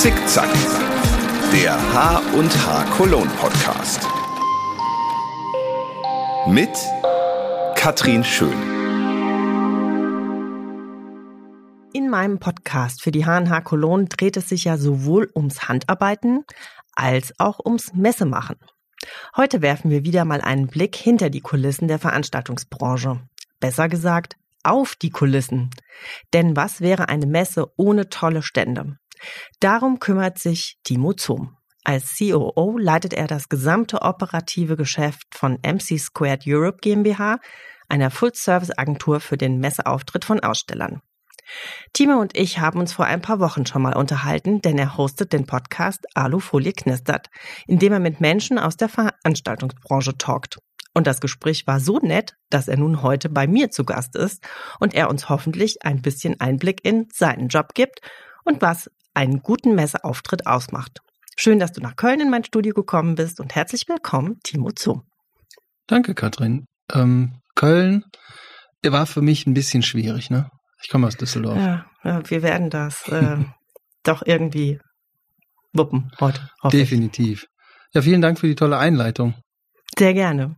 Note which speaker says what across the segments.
Speaker 1: Zickzack, der H und H Cologne Podcast. Mit Katrin Schön.
Speaker 2: In meinem Podcast für die H&H Cologne dreht es sich ja sowohl ums Handarbeiten als auch ums Messemachen. Heute werfen wir wieder mal einen Blick hinter die Kulissen der Veranstaltungsbranche. Besser gesagt, auf die Kulissen. Denn was wäre eine Messe ohne tolle Stände? Darum kümmert sich Timo Zum. Als COO leitet er das gesamte operative Geschäft von MC Squared Europe GmbH, einer Full-Service-Agentur für den Messeauftritt von Ausstellern. Timo und ich haben uns vor ein paar Wochen schon mal unterhalten, denn er hostet den Podcast Alufolie knistert, in dem er mit Menschen aus der Veranstaltungsbranche talkt. Und das Gespräch war so nett, dass er nun heute bei mir zu Gast ist und er uns hoffentlich ein bisschen Einblick in seinen Job gibt und was einen guten Messeauftritt ausmacht. Schön, dass du nach Köln in mein Studio gekommen bist und herzlich willkommen, Timo Zu.
Speaker 3: Danke, Katrin. Ähm, Köln war für mich ein bisschen schwierig, ne? Ich komme aus Düsseldorf.
Speaker 2: Ja, wir werden das äh, doch irgendwie wuppen heute.
Speaker 3: Definitiv. Ja, vielen Dank für die tolle Einleitung.
Speaker 2: Sehr gerne.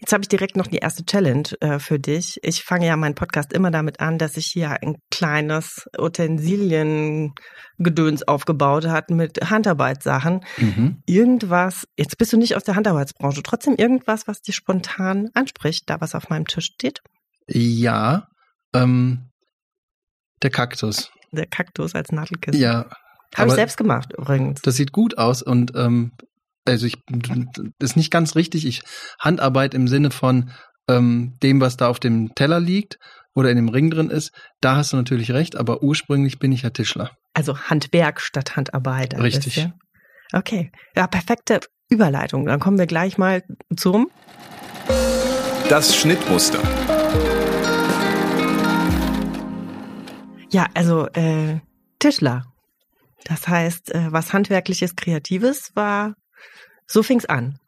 Speaker 2: Jetzt habe ich direkt noch die erste Challenge äh, für dich. Ich fange ja meinen Podcast immer damit an, dass ich hier ein kleines Utensiliengedöns aufgebaut hat mit Handarbeitssachen. Mhm. Irgendwas, jetzt bist du nicht aus der Handarbeitsbranche, trotzdem irgendwas, was dir spontan anspricht, da was auf meinem Tisch steht?
Speaker 3: Ja, ähm, der Kaktus.
Speaker 2: Der Kaktus als Nadelkissen.
Speaker 3: Ja.
Speaker 2: Habe ich selbst gemacht übrigens.
Speaker 3: Das sieht gut aus und ähm, also ich, das ist nicht ganz richtig. Ich Handarbeit im Sinne von ähm, dem, was da auf dem Teller liegt oder in dem Ring drin ist, da hast du natürlich recht, aber ursprünglich bin ich ja Tischler.
Speaker 2: Also Handwerk statt Handarbeit.
Speaker 3: Richtig. Bisschen.
Speaker 2: Okay, ja, perfekte Überleitung. Dann kommen wir gleich mal zum
Speaker 1: Das Schnittmuster.
Speaker 2: Ja, also äh, Tischler. Das heißt, äh, was handwerkliches, kreatives war so fing's an.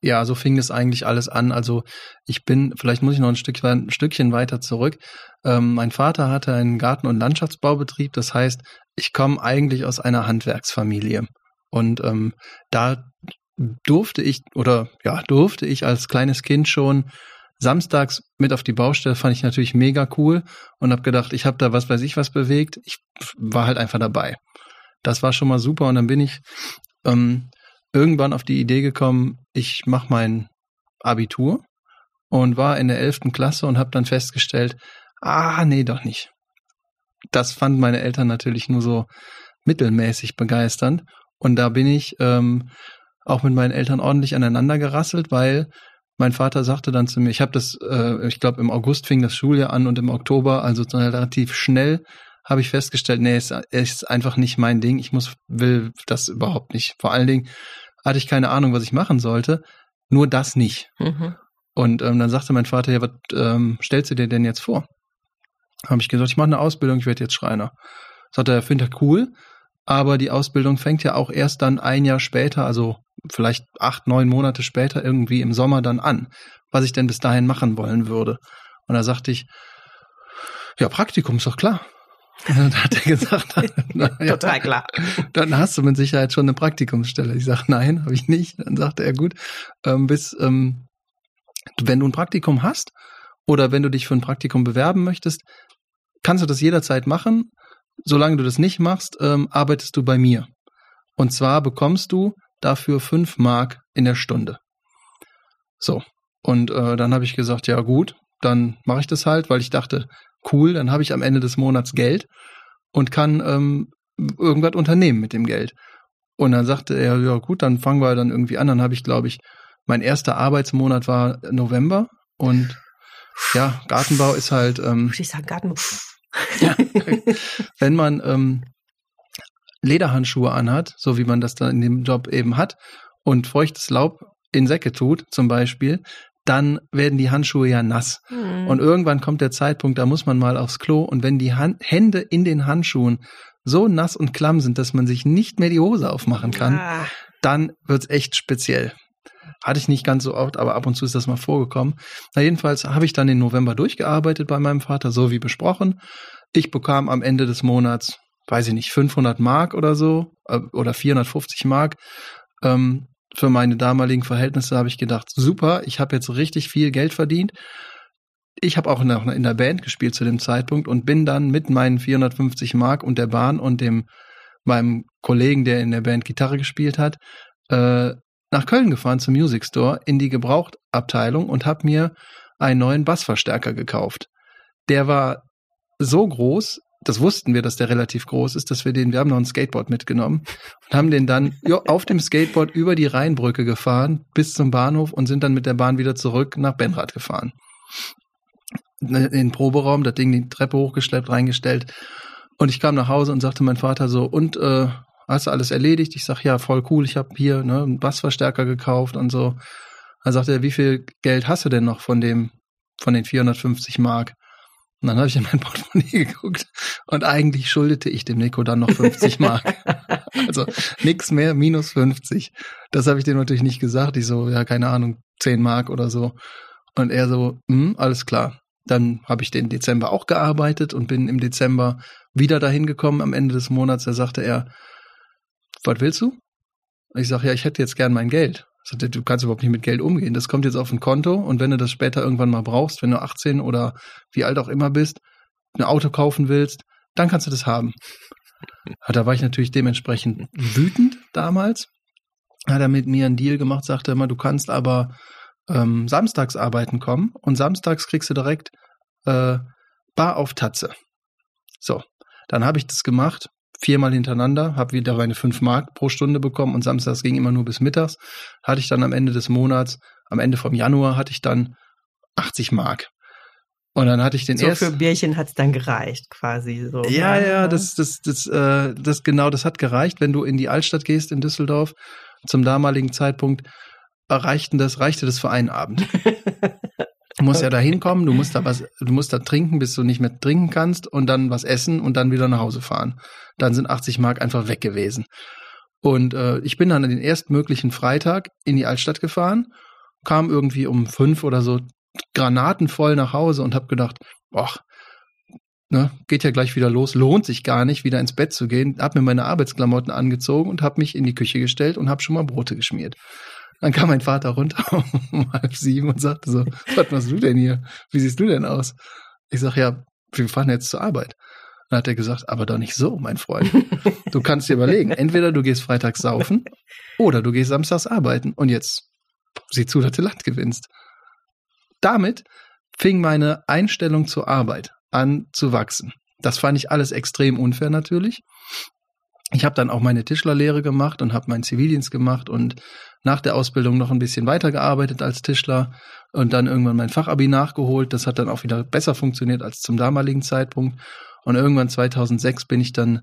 Speaker 3: Ja, so fing es eigentlich alles an. Also ich bin, vielleicht muss ich noch ein, Stück, ein Stückchen weiter zurück. Ähm, mein Vater hatte einen Garten- und Landschaftsbaubetrieb. Das heißt, ich komme eigentlich aus einer Handwerksfamilie. Und ähm, da durfte ich, oder ja, durfte ich als kleines Kind schon samstags mit auf die Baustelle, fand ich natürlich mega cool und habe gedacht, ich habe da was weiß ich was bewegt. Ich war halt einfach dabei. Das war schon mal super und dann bin ich ähm, irgendwann auf die Idee gekommen, ich mache mein Abitur und war in der elften Klasse und habe dann festgestellt, ah, nee, doch nicht. Das fanden meine Eltern natürlich nur so mittelmäßig begeisternd. Und da bin ich ähm, auch mit meinen Eltern ordentlich aneinander gerasselt, weil mein Vater sagte dann zu mir, ich habe das, äh, ich glaube im August fing das Schuljahr an und im Oktober, also relativ schnell, habe ich festgestellt, nee, es ist einfach nicht mein Ding. Ich muss, will das überhaupt nicht. Vor allen Dingen hatte ich keine Ahnung, was ich machen sollte. Nur das nicht. Mhm. Und ähm, dann sagte mein Vater, ja, was ähm, stellst du dir denn jetzt vor? Habe ich gesagt, ich mache eine Ausbildung, ich werde jetzt Schreiner. Sagte er, findet er cool, aber die Ausbildung fängt ja auch erst dann ein Jahr später, also vielleicht acht, neun Monate später irgendwie im Sommer dann an, was ich denn bis dahin machen wollen würde. Und da sagte ich, ja, Praktikum ist doch klar. dann hat er gesagt,
Speaker 2: na, ja, total klar.
Speaker 3: Dann hast du mit Sicherheit schon eine Praktikumsstelle. Ich sage, nein, habe ich nicht. Dann sagte er, gut, ähm, bis ähm, wenn du ein Praktikum hast oder wenn du dich für ein Praktikum bewerben möchtest, kannst du das jederzeit machen. Solange du das nicht machst, ähm, arbeitest du bei mir. Und zwar bekommst du dafür fünf Mark in der Stunde. So. Und äh, dann habe ich gesagt, ja gut, dann mache ich das halt, weil ich dachte, cool, dann habe ich am Ende des Monats Geld und kann ähm, irgendwas unternehmen mit dem Geld. Und dann sagte er, ja gut, dann fangen wir dann irgendwie an. Dann habe ich, glaube ich, mein erster Arbeitsmonat war November und ja, Gartenbau ist halt. Ähm,
Speaker 2: ich sagen, Gartenbau.
Speaker 3: ja, wenn man ähm, Lederhandschuhe anhat, so wie man das dann in dem Job eben hat, und feuchtes Laub in Säcke tut, zum Beispiel, dann werden die Handschuhe ja nass. Mhm. Und irgendwann kommt der Zeitpunkt, da muss man mal aufs Klo. Und wenn die Hand Hände in den Handschuhen so nass und klamm sind, dass man sich nicht mehr die Hose aufmachen kann, ja. dann wird's echt speziell. Hatte ich nicht ganz so oft, aber ab und zu ist das mal vorgekommen. Na, jedenfalls habe ich dann den November durchgearbeitet bei meinem Vater, so wie besprochen. Ich bekam am Ende des Monats weiß ich nicht, 500 Mark oder so äh, oder 450 Mark. Ähm, für meine damaligen Verhältnisse habe ich gedacht, super, ich habe jetzt richtig viel Geld verdient. Ich habe auch noch in der Band gespielt zu dem Zeitpunkt und bin dann mit meinen 450 Mark und der Bahn und dem meinem Kollegen, der in der Band Gitarre gespielt hat, äh, nach Köln gefahren zum Music Store in die Gebrauchtabteilung und habe mir einen neuen Bassverstärker gekauft. Der war so groß, das wussten wir, dass der relativ groß ist, dass wir den, wir haben noch ein Skateboard mitgenommen und haben den dann jo, auf dem Skateboard über die Rheinbrücke gefahren bis zum Bahnhof und sind dann mit der Bahn wieder zurück nach Benrad gefahren. In den Proberaum, das Ding die Treppe hochgeschleppt, reingestellt. Und ich kam nach Hause und sagte mein Vater so, und äh, hast du alles erledigt? Ich sag, ja, voll cool, ich habe hier ne, einen Bassverstärker gekauft und so. Dann sagte er, wie viel Geld hast du denn noch von dem, von den 450 Mark? Und dann habe ich in mein Portemonnaie geguckt und eigentlich schuldete ich dem Nico dann noch 50 Mark. also nix mehr, minus 50. Das habe ich dem natürlich nicht gesagt. Ich so, ja, keine Ahnung, 10 Mark oder so. Und er so, hm, alles klar. Dann habe ich den Dezember auch gearbeitet und bin im Dezember wieder dahin gekommen am Ende des Monats. Da sagte er, was willst du? Ich sage, ja, ich hätte jetzt gern mein Geld. Du kannst überhaupt nicht mit Geld umgehen. Das kommt jetzt auf ein Konto und wenn du das später irgendwann mal brauchst, wenn du 18 oder wie alt auch immer bist, ein Auto kaufen willst, dann kannst du das haben. Da war ich natürlich dementsprechend wütend damals. Hat er mit mir einen Deal gemacht, sagte immer, du kannst aber ähm, samstags arbeiten kommen und samstags kriegst du direkt äh, Bar auf Tatze. So, dann habe ich das gemacht, viermal hintereinander, habe wieder meine fünf Mark pro Stunde bekommen und samstags ging immer nur bis mittags. Hatte ich dann am Ende des Monats, am Ende vom Januar hatte ich dann 80 Mark. Und dann hatte ich den
Speaker 2: so
Speaker 3: ersten.
Speaker 2: für Bierchen hat's dann gereicht, quasi so.
Speaker 3: Ja, ja, das, das, das, äh, das genau, das hat gereicht, wenn du in die Altstadt gehst in Düsseldorf. Zum damaligen Zeitpunkt erreichten das, reichte das für einen Abend. Du musst ja da hinkommen, du musst da was, du musst da trinken, bis du nicht mehr trinken kannst und dann was essen und dann wieder nach Hause fahren. Dann sind 80 Mark einfach weg gewesen. Und äh, ich bin dann an den erstmöglichen Freitag in die Altstadt gefahren, kam irgendwie um fünf oder so granatenvoll nach Hause und habe gedacht, boah, ne, geht ja gleich wieder los, lohnt sich gar nicht, wieder ins Bett zu gehen. Hab mir meine Arbeitsklamotten angezogen und habe mich in die Küche gestellt und habe schon mal Brote geschmiert. Dann kam mein Vater runter um halb sieben und sagte so, was machst du denn hier? Wie siehst du denn aus? Ich sag, ja, wir fahren jetzt zur Arbeit. Dann hat er gesagt, aber doch nicht so, mein Freund. Du kannst dir überlegen, entweder du gehst freitags saufen oder du gehst samstags arbeiten. Und jetzt sieh zu, dass du Land gewinnst. Damit fing meine Einstellung zur Arbeit an zu wachsen. Das fand ich alles extrem unfair natürlich. Ich habe dann auch meine Tischlerlehre gemacht und habe meinen Zivildienst gemacht und nach der Ausbildung noch ein bisschen weitergearbeitet als Tischler und dann irgendwann mein Fachabi nachgeholt. Das hat dann auch wieder besser funktioniert als zum damaligen Zeitpunkt. Und irgendwann 2006 bin ich dann,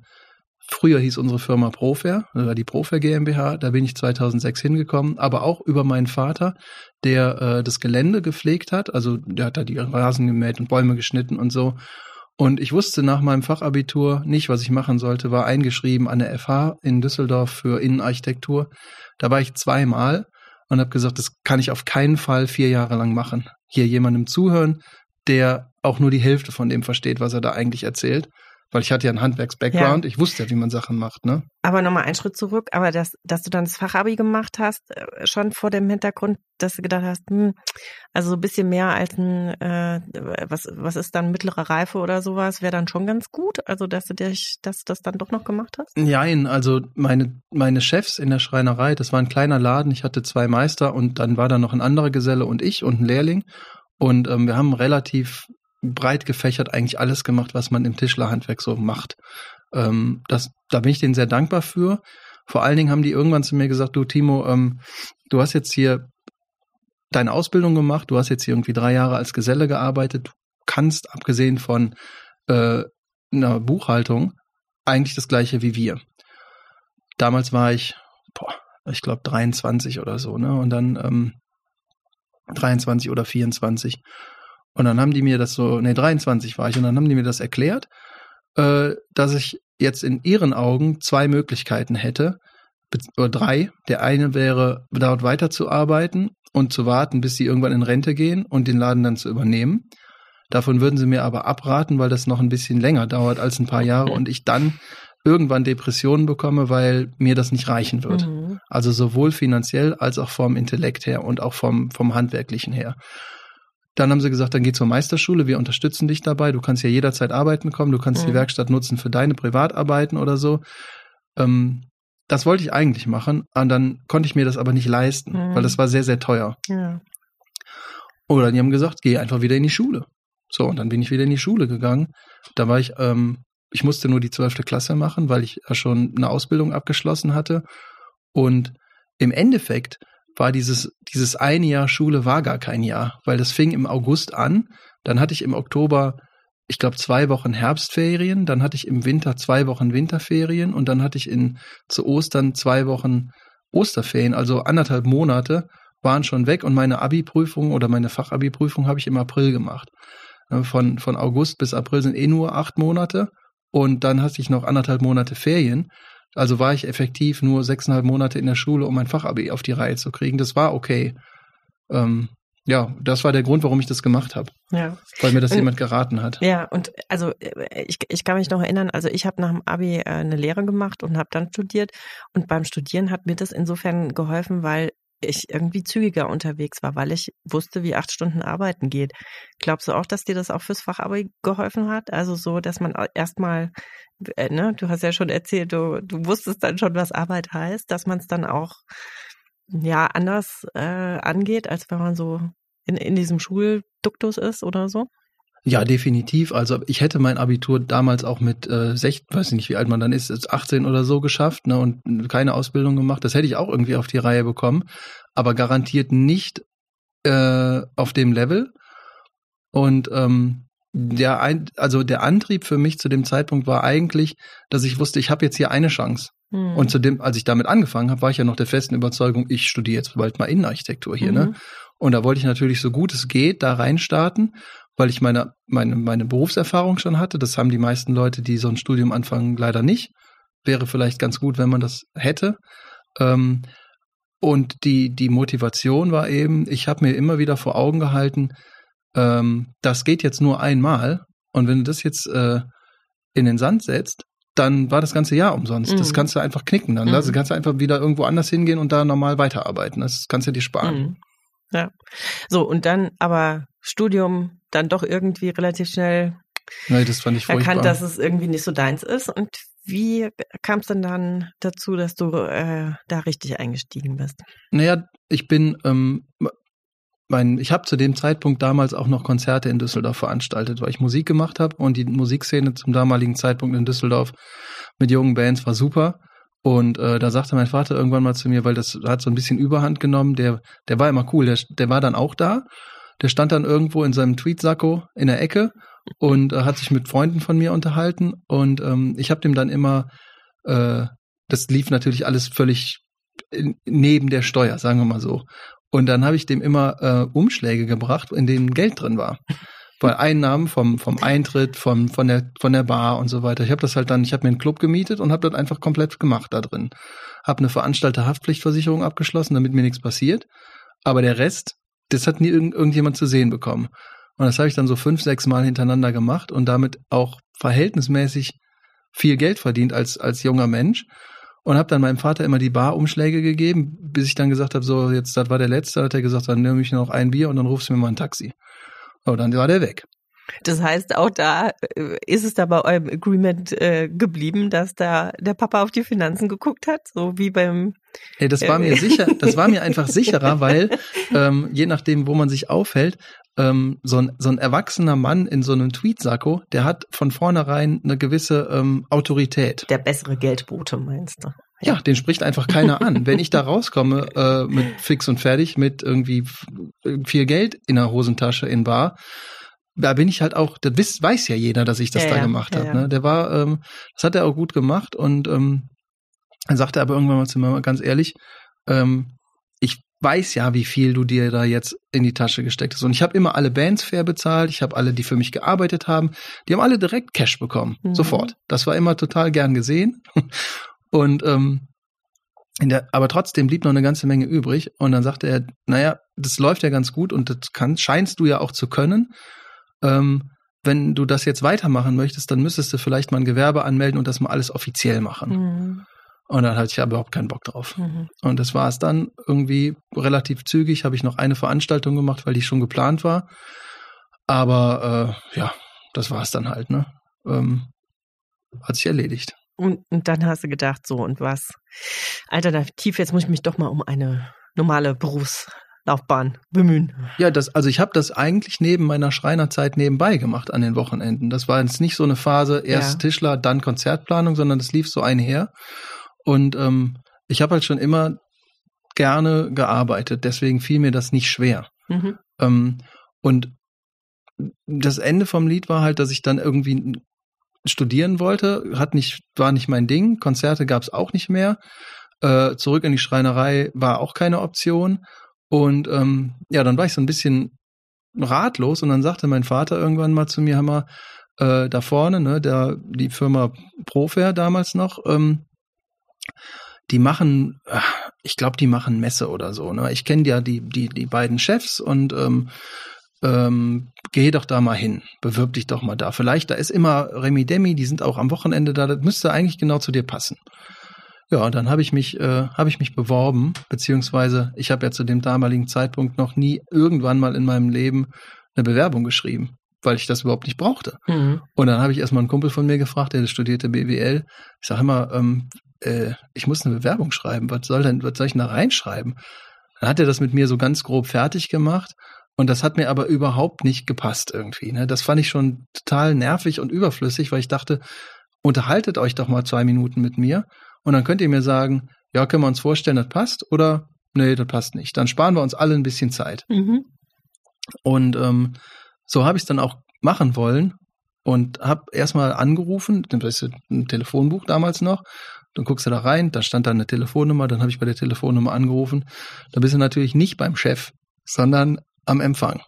Speaker 3: früher hieß unsere Firma Profair, oder die Profair GmbH, da bin ich 2006 hingekommen, aber auch über meinen Vater, der äh, das Gelände gepflegt hat. Also der hat da die Rasen gemäht und Bäume geschnitten und so. Und ich wusste nach meinem Fachabitur nicht, was ich machen sollte, war eingeschrieben an der FH in Düsseldorf für Innenarchitektur. Da war ich zweimal und habe gesagt, das kann ich auf keinen Fall vier Jahre lang machen. Hier jemandem zuhören, der auch nur die Hälfte von dem versteht, was er da eigentlich erzählt weil ich hatte ja einen Handwerks-Background, ja. ich wusste ja, wie man Sachen macht, ne?
Speaker 2: Aber nochmal einen Schritt zurück, aber dass, dass du dann das Fachabi gemacht hast, äh, schon vor dem Hintergrund, dass du gedacht hast, hm, also so ein bisschen mehr als ein, äh, was, was ist dann mittlere Reife oder sowas, wäre dann schon ganz gut, also dass du dich, dass du das dann doch noch gemacht hast?
Speaker 3: Nein, also meine, meine Chefs in der Schreinerei, das war ein kleiner Laden, ich hatte zwei Meister und dann war da noch ein anderer Geselle und ich und ein Lehrling. Und ähm, wir haben relativ breit gefächert eigentlich alles gemacht, was man im Tischlerhandwerk so macht. Ähm, das, da bin ich denen sehr dankbar für. Vor allen Dingen haben die irgendwann zu mir gesagt, du Timo, ähm, du hast jetzt hier deine Ausbildung gemacht, du hast jetzt hier irgendwie drei Jahre als Geselle gearbeitet, du kannst, abgesehen von äh, einer Buchhaltung, eigentlich das gleiche wie wir. Damals war ich, boah, ich glaube 23 oder so, ne? Und dann ähm, 23 oder 24. Und dann haben die mir das so, nee, 23 war ich, und dann haben die mir das erklärt, äh, dass ich jetzt in ihren Augen zwei Möglichkeiten hätte, oder drei. Der eine wäre, dort weiterzuarbeiten und zu warten, bis sie irgendwann in Rente gehen und den Laden dann zu übernehmen. Davon würden sie mir aber abraten, weil das noch ein bisschen länger dauert als ein paar Jahre und ich dann irgendwann Depressionen bekomme, weil mir das nicht reichen wird.
Speaker 2: Mhm.
Speaker 3: Also sowohl finanziell als auch vom Intellekt her und auch vom, vom Handwerklichen her. Dann haben sie gesagt, dann geh zur Meisterschule, wir unterstützen dich dabei. Du kannst ja jederzeit arbeiten kommen, du kannst
Speaker 2: Mhm.
Speaker 3: die Werkstatt nutzen für deine Privatarbeiten oder so. Ähm, das wollte ich eigentlich machen, und dann konnte ich mir das aber nicht leisten,
Speaker 2: Mhm.
Speaker 3: weil das war sehr, sehr teuer.
Speaker 2: Ja.
Speaker 3: Oder die haben gesagt, geh einfach wieder in die Schule. So, und dann bin ich wieder in die Schule gegangen. Da war ich, ähm, ich musste nur die zwölfte Klasse machen, weil ich ja schon eine Ausbildung abgeschlossen hatte. Und im Endeffekt war dieses, dieses eine Jahr Schule war gar kein Jahr, weil das fing im August an. Dann hatte ich im Oktober, ich glaube, zwei Wochen Herbstferien. Dann hatte ich im Winter zwei Wochen Winterferien und dann hatte ich in, zu Ostern zwei Wochen Osterferien, also anderthalb Monate waren schon weg und meine Abi-Prüfung oder meine Fachabi-Prüfung habe ich im April gemacht. Äh, Von, von August bis April sind eh nur acht Monate und dann hatte ich noch anderthalb Monate Ferien. Also war ich effektiv nur sechseinhalb Monate in der Schule, um mein Fachabi auf die Reihe zu kriegen. Das war okay. Ähm, ja, das war der Grund, warum ich das gemacht habe,
Speaker 2: Ja.
Speaker 3: weil mir das
Speaker 2: Und-
Speaker 3: jemand geraten hat.
Speaker 2: Ja, und also äh, ich, ich kann mich noch erinnern, also ich habe nach dem Abi äh, eine Lehre gemacht und habe dann studiert. Und beim Studieren hat mir das insofern geholfen, weil ich irgendwie zügiger unterwegs war, weil ich wusste, wie acht Stunden arbeiten geht. Glaubst du auch, dass dir das auch fürs Fachabi geholfen hat? Also so, dass man erstmal, äh, ne, du hast ja schon erzählt, du, du wusstest dann schon, was Arbeit heißt, dass man es dann auch ja anders äh, angeht, als wenn man so in, in diesem Schulduktus ist oder so?
Speaker 3: Ja, definitiv. Also ich hätte mein Abitur damals auch mit äh, 16, weiß ich nicht, wie alt man dann ist, ist 18 oder so geschafft ne, und keine Ausbildung gemacht. Das hätte ich auch irgendwie auf die Reihe bekommen, aber garantiert nicht äh, auf dem Level. Und ähm, der ein, also der Antrieb für mich zu dem Zeitpunkt war eigentlich, dass ich wusste, ich habe jetzt hier eine Chance.
Speaker 2: Hm.
Speaker 3: Und zu dem, als ich damit angefangen habe, war ich ja noch der festen Überzeugung, ich studiere jetzt bald mal Innenarchitektur hier, ne?
Speaker 2: Mhm.
Speaker 3: Und da wollte ich natürlich so gut es geht da reinstarten, weil ich meine, meine, meine Berufserfahrung schon hatte. Das haben die meisten Leute, die so ein Studium anfangen, leider nicht. Wäre vielleicht ganz gut, wenn man das hätte. Ähm, und die, die Motivation war eben, ich habe mir immer wieder vor Augen gehalten, ähm, das geht jetzt nur einmal. Und wenn du das jetzt äh, in den Sand setzt, dann war das ganze Jahr umsonst. Das
Speaker 2: Mhm.
Speaker 3: kannst du einfach knicken dann.
Speaker 2: Mhm.
Speaker 3: Also kannst du einfach wieder irgendwo anders hingehen und da normal weiterarbeiten. Das kannst du dir sparen.
Speaker 2: Mhm. Ja. So, und dann aber Studium dann doch irgendwie relativ schnell
Speaker 3: Nee, das fand ich furchtbar.
Speaker 2: erkannt, dass es irgendwie nicht so deins ist. Und wie kam es denn dann dazu, dass du äh, da richtig eingestiegen bist?
Speaker 3: Naja, ich bin, ähm, mein, ich habe zu dem Zeitpunkt damals auch noch Konzerte in Düsseldorf veranstaltet, weil ich Musik gemacht habe und die Musikszene zum damaligen Zeitpunkt in Düsseldorf mit jungen Bands war super. Und äh, da sagte mein Vater irgendwann mal zu mir, weil das hat so ein bisschen Überhand genommen, der, der war immer cool, der, der war dann auch da. Der stand dann irgendwo in seinem Tweetsacko in der Ecke und äh, hat sich mit Freunden von mir unterhalten. Und ähm, ich habe dem dann immer, äh, das lief natürlich alles völlig neben der Steuer, sagen wir mal so. Und dann habe ich dem immer äh, Umschläge gebracht, in denen Geld drin war. Weil Einnahmen vom, vom Eintritt, vom, von, der, von der Bar und so weiter. Ich habe das halt dann, ich habe mir einen Club gemietet und habe das einfach komplett gemacht da drin. Habe eine Veranstalter-Haftpflichtversicherung abgeschlossen, damit mir nichts passiert. Aber der Rest, das hat nie irgend, irgendjemand zu sehen bekommen. Und das habe ich dann so fünf, sechs Mal hintereinander gemacht und damit auch verhältnismäßig viel Geld verdient als, als junger Mensch. Und habe dann meinem Vater immer die Barumschläge gegeben, bis ich dann gesagt habe, so jetzt, das war der letzte, hat er gesagt, dann nehme ich noch ein Bier und dann rufst du mir mal ein Taxi. Aber dann war der weg.
Speaker 2: Das heißt, auch da äh, ist es da bei eurem Agreement äh, geblieben, dass da der Papa auf die Finanzen geguckt hat, so wie beim
Speaker 3: Ey, das war
Speaker 2: Äh.
Speaker 3: mir sicher, das war mir einfach sicherer, weil ähm, je nachdem, wo man sich aufhält, ähm, so, ein, so ein erwachsener Mann in so einem Tweetsacko, der hat von vornherein eine gewisse ähm, Autorität.
Speaker 2: der bessere Geldbote, meinst du?
Speaker 3: Ja, den spricht einfach keiner an. Wenn ich da rauskomme äh, mit fix und fertig, mit irgendwie viel Geld in der Hosentasche in Bar, da bin ich halt auch, das weiß, weiß ja jeder, dass ich das
Speaker 2: Ja,
Speaker 3: da
Speaker 2: ja,
Speaker 3: gemacht
Speaker 2: ja,
Speaker 3: habe. Ne? Der war, ähm, das hat er auch gut gemacht und ähm, dann sagte er aber irgendwann mal zu mir, ganz ehrlich, ähm, ich weiß ja, wie viel du dir da jetzt in die Tasche gesteckt hast. Und ich habe immer alle Bands fair bezahlt, ich habe alle, die für mich gearbeitet haben, die haben alle direkt Cash bekommen,
Speaker 2: Mhm.
Speaker 3: sofort. Das war immer total gern gesehen. Und ähm, in der, aber trotzdem blieb noch eine ganze Menge übrig. Und dann sagte er, naja, das läuft ja ganz gut und das kann, scheinst du ja auch zu können. Ähm, wenn du das jetzt weitermachen möchtest, dann müsstest du vielleicht mal ein Gewerbe anmelden und das mal alles offiziell machen.
Speaker 2: Mhm.
Speaker 3: Und dann hatte ich aber überhaupt keinen Bock drauf.
Speaker 2: Mhm.
Speaker 3: Und das war es dann irgendwie relativ zügig, habe ich noch eine Veranstaltung gemacht, weil die schon geplant war. Aber äh, ja, das war es dann halt, ne? Ähm, hat sich erledigt.
Speaker 2: Und, und dann hast du gedacht, so und was? Alternativ, jetzt muss ich mich doch mal um eine normale Berufslaufbahn bemühen.
Speaker 3: Ja, das, also ich habe das eigentlich neben meiner Schreinerzeit nebenbei gemacht an den Wochenenden. Das war jetzt nicht so eine Phase, erst
Speaker 2: Ja.
Speaker 3: Tischler, dann Konzertplanung, sondern das lief so einher. Und ähm, ich habe halt schon immer gerne gearbeitet, deswegen fiel mir das nicht schwer.
Speaker 2: Mhm.
Speaker 3: Ähm, und das Ende vom Lied war halt, dass ich dann irgendwie studieren wollte, hat nicht, war nicht mein Ding, Konzerte gab es auch nicht mehr. Äh, zurück in die Schreinerei war auch keine Option. Und ähm, ja, dann war ich so ein bisschen ratlos und dann sagte mein Vater irgendwann mal zu mir, Hammer, äh, da vorne, ne, der, die Firma Profair damals noch, ähm, die machen, ich glaube, die machen Messe oder so. Ne? Ich kenne ja die, die, die beiden Chefs und ähm, ähm, geh doch da mal hin, bewirb dich doch mal da. Vielleicht, da ist immer Remi Demi, die sind auch am Wochenende da, das müsste eigentlich genau zu dir passen. Ja, und dann habe ich mich, äh, habe ich mich beworben, beziehungsweise ich habe ja zu dem damaligen Zeitpunkt noch nie irgendwann mal in meinem Leben eine Bewerbung geschrieben, weil ich das überhaupt nicht brauchte.
Speaker 2: Mhm.
Speaker 3: Und dann habe ich erstmal einen Kumpel von mir gefragt, der studierte BWL. Ich sage immer, ähm, äh, ich muss eine Bewerbung schreiben. Was soll denn, was soll ich denn da reinschreiben? Dann hat er das mit mir so ganz grob fertig gemacht. Und das hat mir aber überhaupt nicht gepasst irgendwie. Ne? Das fand ich schon total nervig und überflüssig, weil ich dachte, unterhaltet euch doch mal zwei Minuten mit mir. Und dann könnt ihr mir sagen, ja, können wir uns vorstellen, das passt oder nee, das passt nicht. Dann sparen wir uns alle ein bisschen Zeit.
Speaker 2: Mhm.
Speaker 3: Und ähm, so habe ich es dann auch machen wollen und habe erstmal angerufen, das ist ein Telefonbuch damals noch. Dann guckst du da rein, da stand da eine Telefonnummer, dann habe ich bei der Telefonnummer angerufen. Da bist du natürlich nicht beim Chef, sondern am Empfang.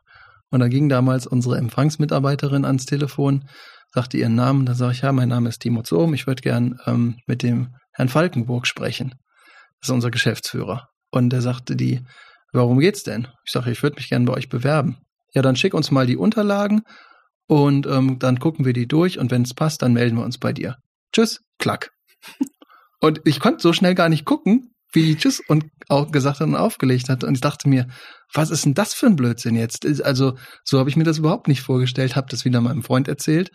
Speaker 3: Und da ging damals unsere Empfangsmitarbeiterin ans Telefon, sagte ihren Namen, da sage ich, ja, mein Name ist Timo Zohm, ich würde gern ähm, mit dem Herrn Falkenburg sprechen. Das ist unser Geschäftsführer. Und der sagte die, warum geht's denn? Ich sage, ich würde mich gern bei euch bewerben. Ja, dann schick uns mal die Unterlagen und ähm, dann gucken wir die durch und wenn es passt, dann melden wir uns bei dir. Tschüss, klack. und ich konnte so schnell gar nicht gucken, wie die Tschüss und auch gesagt hat und aufgelegt hat. Und ich dachte mir, was ist denn das für ein Blödsinn jetzt? Also, so habe ich mir das überhaupt nicht vorgestellt, habe das wieder meinem Freund erzählt.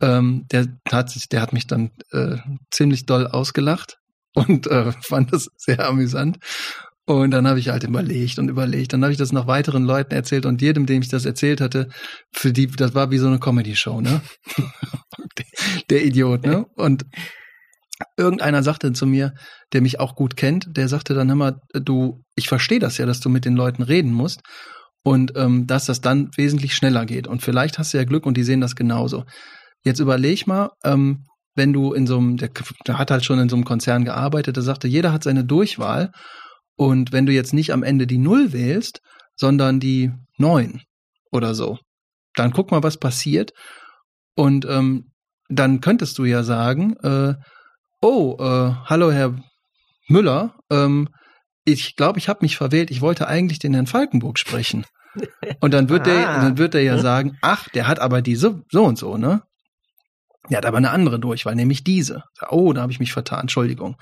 Speaker 3: Ähm, der hat der hat mich dann äh, ziemlich doll ausgelacht und äh, fand das sehr amüsant. Und dann habe ich halt überlegt und überlegt. Dann habe ich das noch weiteren Leuten erzählt und jedem, dem ich das erzählt hatte, für die, das war wie so eine Comedy-Show, ne? der Idiot, ne? Und irgendeiner sagte zu mir, der mich auch gut kennt, der sagte dann immer, du, ich verstehe das ja, dass du mit den Leuten reden musst und ähm, dass das dann wesentlich schneller geht. Und vielleicht hast du ja Glück und die sehen das genauso. Jetzt überleg mal, ähm, wenn du in so einem, der, der hat halt schon in so einem Konzern gearbeitet, der sagte, jeder hat seine Durchwahl und wenn du jetzt nicht am Ende die Null wählst, sondern die Neun oder so, dann guck mal, was passiert. Und ähm, dann könntest du ja sagen, äh, oh, äh, hallo Herr Müller, ähm, ich glaube, ich habe mich verwählt, ich wollte eigentlich den Herrn Falkenburg sprechen. Und dann wird der,
Speaker 2: Ah.
Speaker 3: dann wird er ja sagen, ach, der hat aber die so, so und so, ne? Der hat aber eine andere Durchwahl, nämlich diese. Oh, da habe ich mich vertan, Entschuldigung.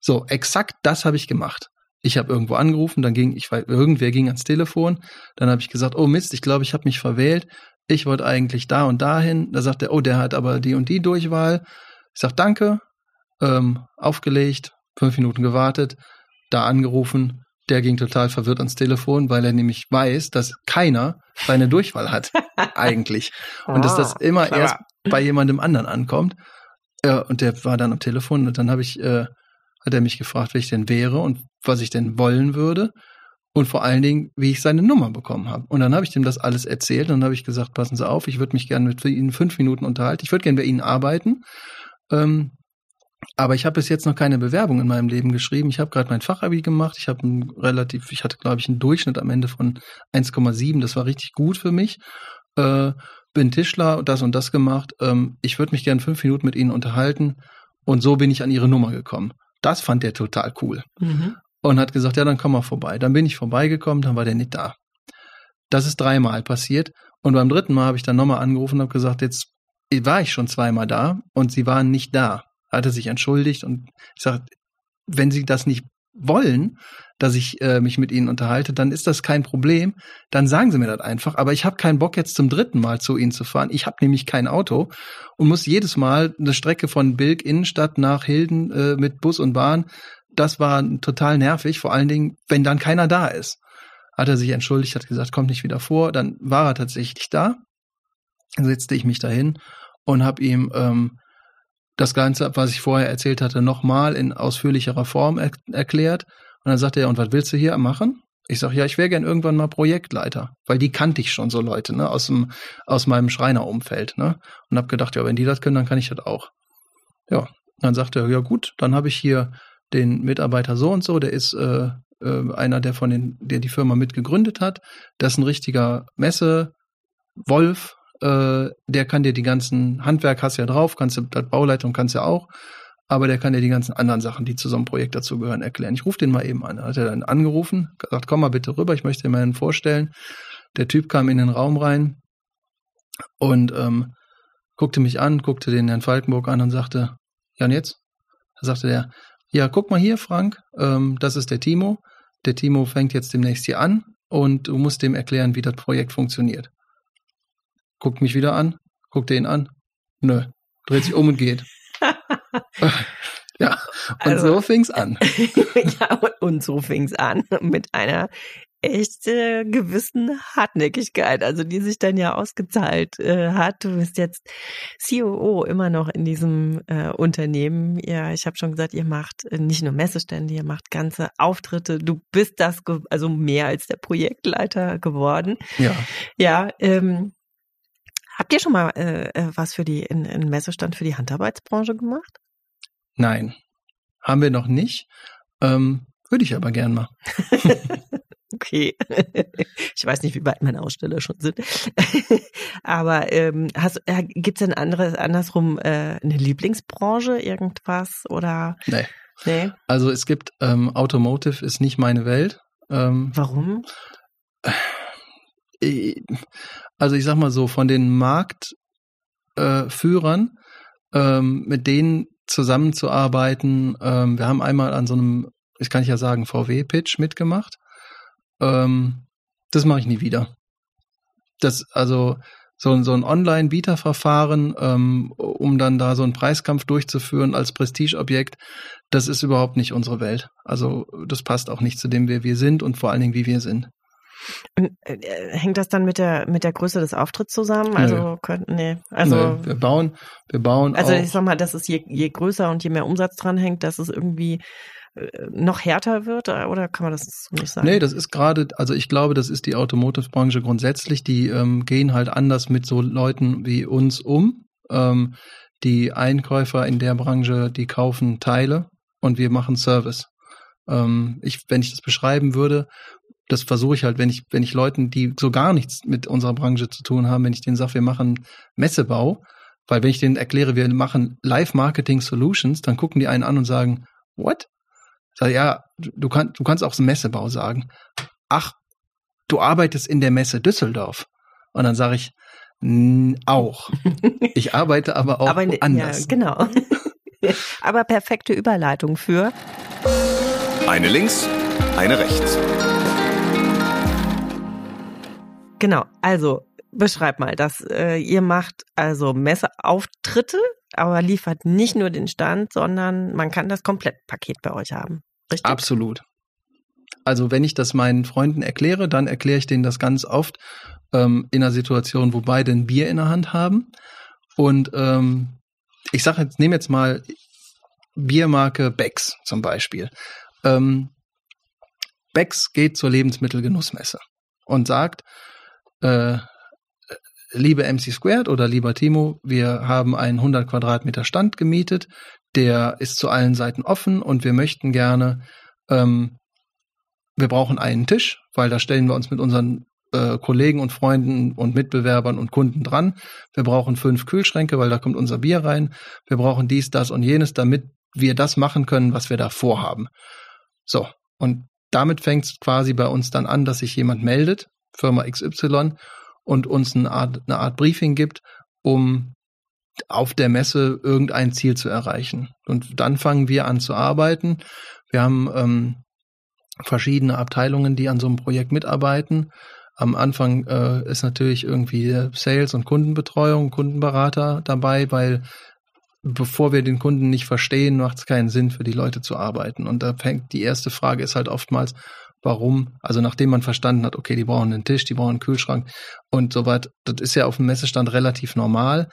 Speaker 3: So, exakt das habe ich gemacht. Ich habe irgendwo angerufen, dann ging, ich weiß, irgendwer ging ans Telefon, dann habe ich gesagt, oh Mist, ich glaube, ich habe mich verwählt. Ich wollte eigentlich da und dahin. Da sagt er, oh, der hat aber die und die Durchwahl. Ich sag danke, ähm, aufgelegt, fünf Minuten gewartet, da angerufen. Der ging total verwirrt ans Telefon, weil er nämlich weiß, dass keiner seine Durchwahl hat, eigentlich. Und dass das
Speaker 2: Ah,
Speaker 3: immer
Speaker 2: clever.
Speaker 3: erst bei jemandem anderen ankommt. Äh, und der war dann am Telefon und dann habe ich, äh, hat er mich gefragt, wer ich denn wäre und was ich denn wollen würde. Und vor allen Dingen, wie ich seine Nummer bekommen habe. Und dann habe ich dem das alles erzählt und dann habe ich gesagt, passen Sie auf, ich würde mich gerne mit Ihnen fünf Minuten unterhalten. Ich würde gerne bei Ihnen arbeiten. Ähm, aber ich habe bis jetzt noch keine Bewerbung in meinem Leben geschrieben. Ich habe gerade mein Fachabi gemacht. Ich habe relativ, ich hatte glaube ich einen Durchschnitt am Ende von 1,7. Das war richtig gut für mich. Äh, bin Tischler, das und das gemacht. Ähm, ich würde mich gerne fünf Minuten mit Ihnen unterhalten. Und so bin ich an Ihre Nummer gekommen. Das fand der total cool
Speaker 2: Mhm.
Speaker 3: und hat gesagt, ja, dann komm mal vorbei. Dann bin ich vorbeigekommen, dann war der nicht da. Das ist dreimal passiert. Und beim dritten Mal habe ich dann nochmal angerufen und habe gesagt, jetzt war ich schon zweimal da und sie waren nicht da. Hatte sich entschuldigt und sage, wenn sie das nicht wollen, dass ich äh, mich mit ihnen unterhalte, dann ist das kein Problem. Dann sagen sie mir das einfach. Aber ich habe keinen Bock jetzt zum dritten Mal zu ihnen zu fahren. Ich habe nämlich kein Auto und muss jedes Mal eine Strecke von Bilk Innenstadt nach Hilden äh, mit Bus und Bahn. Das war total nervig, vor allen Dingen, wenn dann keiner da ist. Hat er sich entschuldigt, hat gesagt, kommt nicht wieder vor. Dann war er tatsächlich da. Dann setzte ich mich dahin und habe ihm ähm, das Ganze, was ich vorher erzählt hatte, nochmal in ausführlicherer Form er erklärt. Und dann sagte er, und was willst du hier machen? Ich sage, ja, ich wäre gern irgendwann mal Projektleiter, weil die kannte ich schon so Leute, ne, aus dem, aus meinem Schreinerumfeld, ne? Und habe gedacht, ja, wenn die das können, dann kann ich das auch. Ja, dann sagte er, ja gut, dann habe ich hier den Mitarbeiter so und so, der ist äh, äh, einer, der von den, der die Firma mitgegründet hat. Das ist ein richtiger Messe, Wolf, äh, der kann dir die ganzen Handwerk hast ja drauf, kannst du, Bauleitung kannst ja auch, aber der kann dir die ganzen anderen Sachen, die zu so einem Projekt dazugehören, erklären. Ich rufe den mal eben an. Da hat er dann angerufen, gesagt, komm mal bitte rüber, ich möchte dir mal einen vorstellen. Der Typ kam in den Raum rein und ähm, guckte mich an, guckte den Herrn Falkenburg an und sagte, ja und jetzt? Da sagte der, ja, guck mal hier, Frank, ähm, das ist der Timo. Der Timo fängt jetzt demnächst hier an und du musst dem erklären, wie das Projekt funktioniert guckt mich wieder an, guckt ihn an, nö, dreht sich um und geht. ja, und also, so fing's an.
Speaker 2: ja, und so fing's an mit einer echt äh, gewissen Hartnäckigkeit, also die sich dann ja ausgezahlt äh, hat. Du bist jetzt COO immer noch in diesem äh, Unternehmen. Ja, ich habe schon gesagt, ihr macht äh, nicht nur Messestände, ihr macht ganze Auftritte. Du bist das, also mehr als der Projektleiter geworden.
Speaker 3: Ja.
Speaker 2: Ja, ähm, Habt ihr schon mal äh, äh was für die in, in Messestand für die Handarbeitsbranche gemacht?
Speaker 3: Nein, haben wir noch nicht. Ähm, würde ich aber gern mal.
Speaker 2: okay. ich weiß nicht, wie weit meine Aussteller schon sind. aber ähm, äh, gibt's denn anderes, andersrum äh, eine Lieblingsbranche, irgendwas oder?
Speaker 3: Nee. Nee. Also es gibt ähm, Automotive ist nicht meine Welt. Ähm,
Speaker 2: Warum?
Speaker 3: Äh, also ich sag mal so, von den Marktführern, äh, ähm, mit denen zusammenzuarbeiten, ähm, wir haben einmal an so einem, ich kann ich ja sagen, VW-Pitch mitgemacht. Ähm, das mache ich nie wieder. Das, also so, so ein Online-Bieterverfahren, ähm, um dann da so einen Preiskampf durchzuführen als Prestigeobjekt, das ist überhaupt nicht unsere Welt. Also das passt auch nicht zu dem, wer wir sind und vor allen Dingen, wie wir sind.
Speaker 2: Und, äh, hängt das dann mit der mit der Größe des Auftritts zusammen? Also könnten nee, also
Speaker 3: Nö, wir bauen wir bauen
Speaker 2: Also ich sag mal, dass es je, je größer und je mehr Umsatz dran hängt, dass es irgendwie äh, noch härter wird äh, oder kann man das so nicht sagen?
Speaker 3: Nee, das ist gerade, also ich glaube, das ist die Automotive-Branche grundsätzlich, die ähm, gehen halt anders mit so Leuten wie uns um. Ähm, die Einkäufer in der Branche, die kaufen Teile und wir machen Service. Ähm, ich, wenn ich das beschreiben würde, das versuche ich halt, wenn ich, wenn ich Leuten, die so gar nichts mit unserer Branche zu tun haben, wenn ich denen sage, wir machen Messebau, weil wenn ich denen erkläre, wir machen Live-Marketing-Solutions, dann gucken die einen an und sagen, what? Sag, ja, du, kannst, du kannst auch so Messebau sagen. Ach, du arbeitest in der Messe Düsseldorf. Und dann sage ich, auch. Ich arbeite aber auch aber, anders.
Speaker 2: Ja, genau. aber perfekte Überleitung für
Speaker 1: eine links, eine rechts.
Speaker 2: Genau, also beschreib mal, dass äh, ihr macht also Messeauftritte, aber liefert nicht nur den Stand, sondern man kann das Komplettpaket bei euch haben. Richtig?
Speaker 3: Absolut. Also wenn ich das meinen Freunden erkläre, dann erkläre ich denen das ganz oft ähm, in einer Situation, wo beide ein Bier in der Hand haben. Und ähm, ich sage jetzt, nehme jetzt mal Biermarke Becks zum Beispiel. Ähm, Becks geht zur Lebensmittelgenussmesse und sagt, äh, liebe MC Squared oder lieber Timo, wir haben einen 100 Quadratmeter Stand gemietet, der ist zu allen Seiten offen und wir möchten gerne, ähm, wir brauchen einen Tisch, weil da stellen wir uns mit unseren äh, Kollegen und Freunden und Mitbewerbern und Kunden dran. Wir brauchen fünf Kühlschränke, weil da kommt unser Bier rein. Wir brauchen dies, das und jenes, damit wir das machen können, was wir da vorhaben. So, und damit fängt es quasi bei uns dann an, dass sich jemand meldet Firma XY und uns eine Art, eine Art Briefing gibt, um auf der Messe irgendein Ziel zu erreichen. Und dann fangen wir an zu arbeiten. Wir haben ähm, verschiedene Abteilungen, die an so einem Projekt mitarbeiten. Am Anfang äh, ist natürlich irgendwie Sales und Kundenbetreuung, Kundenberater dabei, weil bevor wir den Kunden nicht verstehen, macht es keinen Sinn für die Leute zu arbeiten. Und da fängt die erste Frage ist halt oftmals, warum, also nachdem man verstanden hat, okay, die brauchen einen Tisch, die brauchen einen Kühlschrank und so weiter, das ist ja auf dem Messestand relativ normal,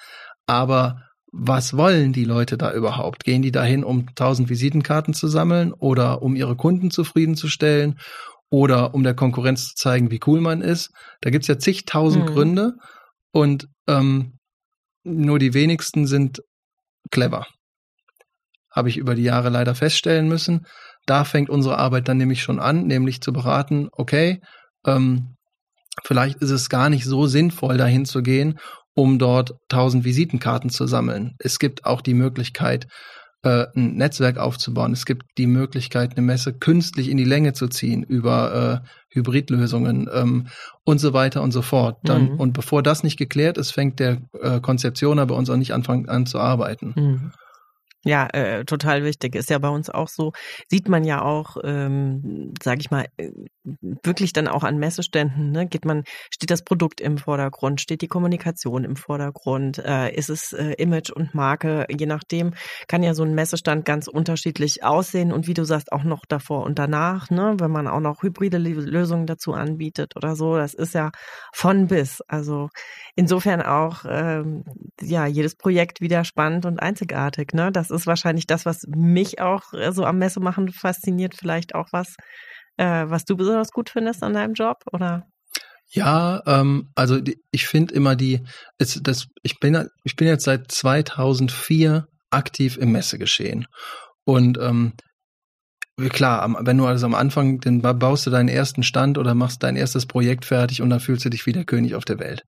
Speaker 3: aber was wollen die Leute da überhaupt? Gehen die dahin, um tausend Visitenkarten zu sammeln oder um ihre Kunden zufriedenzustellen oder um der Konkurrenz zu zeigen, wie cool man ist? Da gibt's ja zigtausend mhm. Gründe und ähm, nur die wenigsten sind clever. Habe ich über die Jahre leider feststellen müssen. Da fängt unsere Arbeit dann nämlich schon an, nämlich zu beraten, okay, ähm, vielleicht ist es gar nicht so sinnvoll, dahin zu gehen, um dort tausend Visitenkarten zu sammeln. Es gibt auch die Möglichkeit, äh, ein Netzwerk aufzubauen. Es gibt die Möglichkeit, eine Messe künstlich in die Länge zu ziehen über äh, Hybridlösungen ähm, und so weiter und so fort. Dann, mhm. Und bevor das nicht geklärt ist, fängt der äh, Konzeptioner bei uns auch nicht anfangen an zu arbeiten.
Speaker 2: Mhm. Ja, äh, total wichtig. Ist ja bei uns auch so. Sieht man ja auch, ähm, sage ich mal, äh, wirklich dann auch an Messeständen. Ne? Geht man, steht das Produkt im Vordergrund, steht die Kommunikation im Vordergrund, äh, ist es äh, Image und Marke. Je nachdem kann ja so ein Messestand ganz unterschiedlich aussehen und wie du sagst auch noch davor und danach, ne? wenn man auch noch hybride Lösungen dazu anbietet oder so. Das ist ja von bis. Also insofern auch ähm, ja jedes Projekt wieder spannend und einzigartig. Ne? Das ist wahrscheinlich das, was mich auch äh, so am Messemachen fasziniert. Vielleicht auch was, äh, was du besonders gut findest an deinem Job, oder?
Speaker 3: Ja, ähm, also die, ich finde immer die, ist das, ich bin, ich bin jetzt seit 2004 aktiv im Messegeschehen und ähm, klar, wenn du also am Anfang, dann baust du deinen ersten Stand oder machst dein erstes Projekt fertig und dann fühlst du dich wie der König auf der Welt.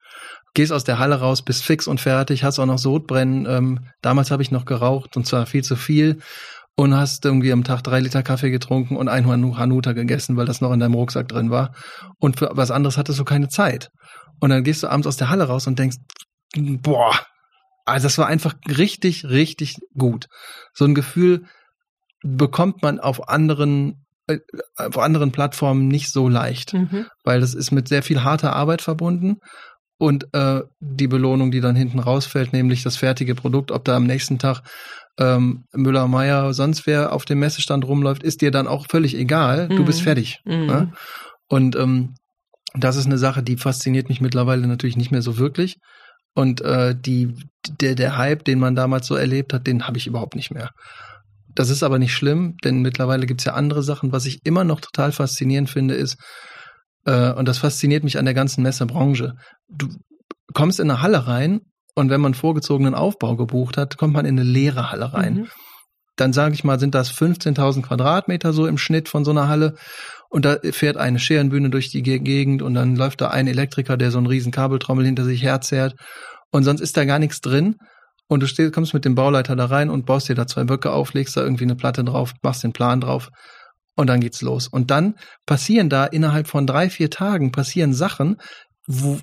Speaker 3: Gehst aus der Halle raus, bist fix und fertig, hast auch noch Sodbrennen. Ähm, damals habe ich noch geraucht und zwar viel zu viel und hast irgendwie am Tag drei Liter Kaffee getrunken und ein Hanuta gegessen, weil das noch in deinem Rucksack drin war. Und für was anderes hattest du keine Zeit. Und dann gehst du abends aus der Halle raus und denkst, boah, also das war einfach richtig, richtig gut. So ein Gefühl, bekommt man auf anderen äh, auf anderen Plattformen nicht so leicht, mhm. weil das ist mit sehr viel harter Arbeit verbunden und äh, die Belohnung, die dann hinten rausfällt, nämlich das fertige Produkt, ob da am nächsten Tag ähm, Müller, Meyer, sonst wer auf dem Messestand rumläuft, ist dir dann auch völlig egal. Mhm. Du bist fertig. Mhm. Ne? Und ähm, das ist eine Sache, die fasziniert mich mittlerweile natürlich nicht mehr so wirklich. Und äh, die, der, der Hype, den man damals so erlebt hat, den habe ich überhaupt nicht mehr. Das ist aber nicht schlimm, denn mittlerweile gibt's ja andere Sachen. Was ich immer noch total faszinierend finde, ist, äh, und das fasziniert mich an der ganzen Messebranche, du kommst in eine Halle rein und wenn man vorgezogenen Aufbau gebucht hat, kommt man in eine leere Halle rein. Mhm. Dann sage ich mal, sind das 15.000 Quadratmeter so im Schnitt von so einer Halle. Und da fährt eine Scherenbühne durch die Gegend und dann läuft da ein Elektriker, der so einen riesen Kabeltrommel hinter sich herzerrt. Und sonst ist da gar nichts drin. Und du stehst, kommst mit dem Bauleiter da rein und baust dir da zwei Böcke auf, legst da irgendwie eine Platte drauf, machst den Plan drauf und dann geht's los. Und dann passieren da innerhalb von drei, vier Tagen passieren Sachen, wo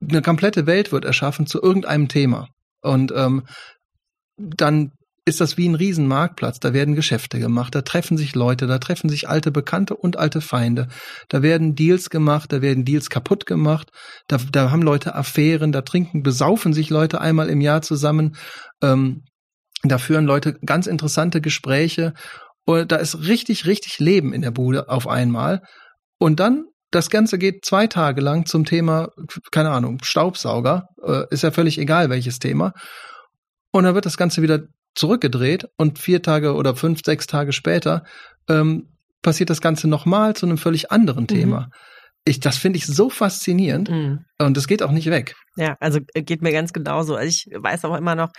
Speaker 3: eine komplette Welt wird erschaffen zu irgendeinem Thema. Und ähm, dann ist das wie ein Riesenmarktplatz. Da werden Geschäfte gemacht, da treffen sich Leute, da treffen sich alte Bekannte und alte Feinde. Da werden Deals gemacht, da werden Deals kaputt gemacht, da, da haben Leute Affären, da trinken, besaufen sich Leute einmal im Jahr zusammen. Ähm, da führen Leute ganz interessante Gespräche. Und da ist richtig, richtig Leben in der Bude auf einmal. Und dann das Ganze geht zwei Tage lang zum Thema, keine Ahnung, Staubsauger. Äh, ist ja völlig egal, welches Thema. Und dann wird das Ganze wieder zurückgedreht und vier Tage oder fünf, sechs Tage später ähm, passiert das Ganze nochmal zu einem völlig anderen Thema. Mhm. Ich, das finde ich so faszinierend mhm. und es geht auch nicht weg.
Speaker 2: Ja, also äh, geht mir ganz genauso. Also ich weiß auch immer noch,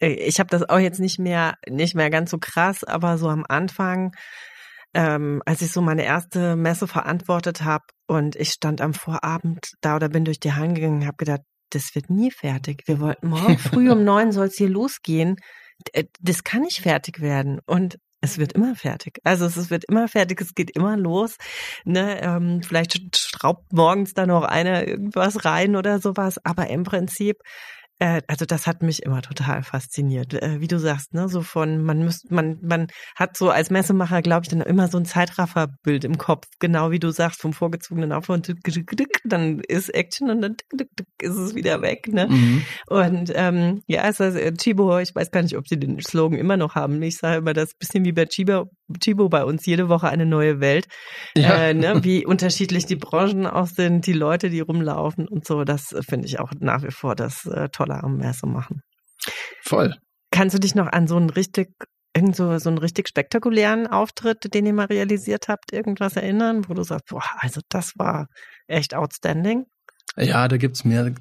Speaker 2: äh, ich habe das auch jetzt nicht mehr, nicht mehr ganz so krass, aber so am Anfang, ähm, als ich so meine erste Messe verantwortet habe und ich stand am Vorabend da oder bin durch die Hallen gegangen, habe gedacht, das wird nie fertig. Wir wollten morgen früh um neun soll es hier losgehen. Äh, das kann nicht fertig werden. Und Es wird immer fertig. Also es wird immer fertig, es geht immer los. Ne? Ähm, vielleicht schraubt morgens da noch einer irgendwas rein oder sowas, aber im Prinzip also das hat mich immer total fasziniert. Äh, wie du sagst, ne, so von man müsst, man man hat so als Messemacher, glaube ich, dann immer so ein Zeitrafferbild im Kopf, genau wie du sagst, vom vorgezogenen auf und dann ist Action und dann ist es wieder weg, ne? Mhm. Und ähm, ja, es ist äh, Chibo, ich weiß gar nicht, ob sie den Slogan immer noch haben. Ich sage immer, das ist bisschen wie bei Chibo, Chibo bei uns jede Woche eine neue Welt. Ja. Äh, ne, wie unterschiedlich die Branchen auch sind, die Leute, die rumlaufen und so. Das finde ich auch nach wie vor das äh, toll toller am Messe machen.
Speaker 3: Voll.
Speaker 2: Kannst du dich noch an so einen richtig irgend so, so einen richtig spektakulären Auftritt, den ihr mal realisiert habt, irgendwas erinnern, wo du sagst, boah, also das war echt outstanding?
Speaker 3: Ja, da gibt's mehr.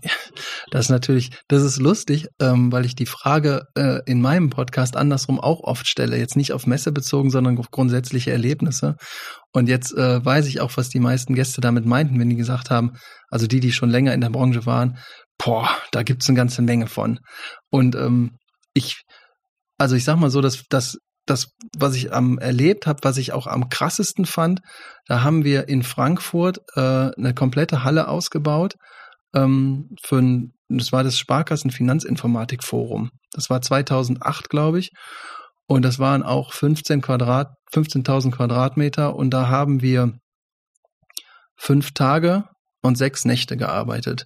Speaker 3: Das ist natürlich, das ist lustig, ähm, weil ich die Frage äh, in meinem Podcast andersrum auch oft stelle. Jetzt nicht auf Messe bezogen, sondern auf grundsätzliche Erlebnisse. Und jetzt äh, weiß ich auch, was die meisten Gäste damit meinten, wenn die gesagt haben, also die, die schon länger in der Branche waren, boah, da gibt's eine ganze Menge von. Und ähm, ich, also ich sag mal so, dass das, das, was ich am erlebt habe, was ich auch am krassesten fand, da haben wir in Frankfurt äh, eine komplette Halle ausgebaut ähm, für ein, das war das Sparkassen Finanzinformatik Forum. Das war 2008, glaube ich. Und das waren auch 15 Quadrat, 15.000 Quadratmeter. Und da haben wir fünf Tage und sechs Nächte gearbeitet.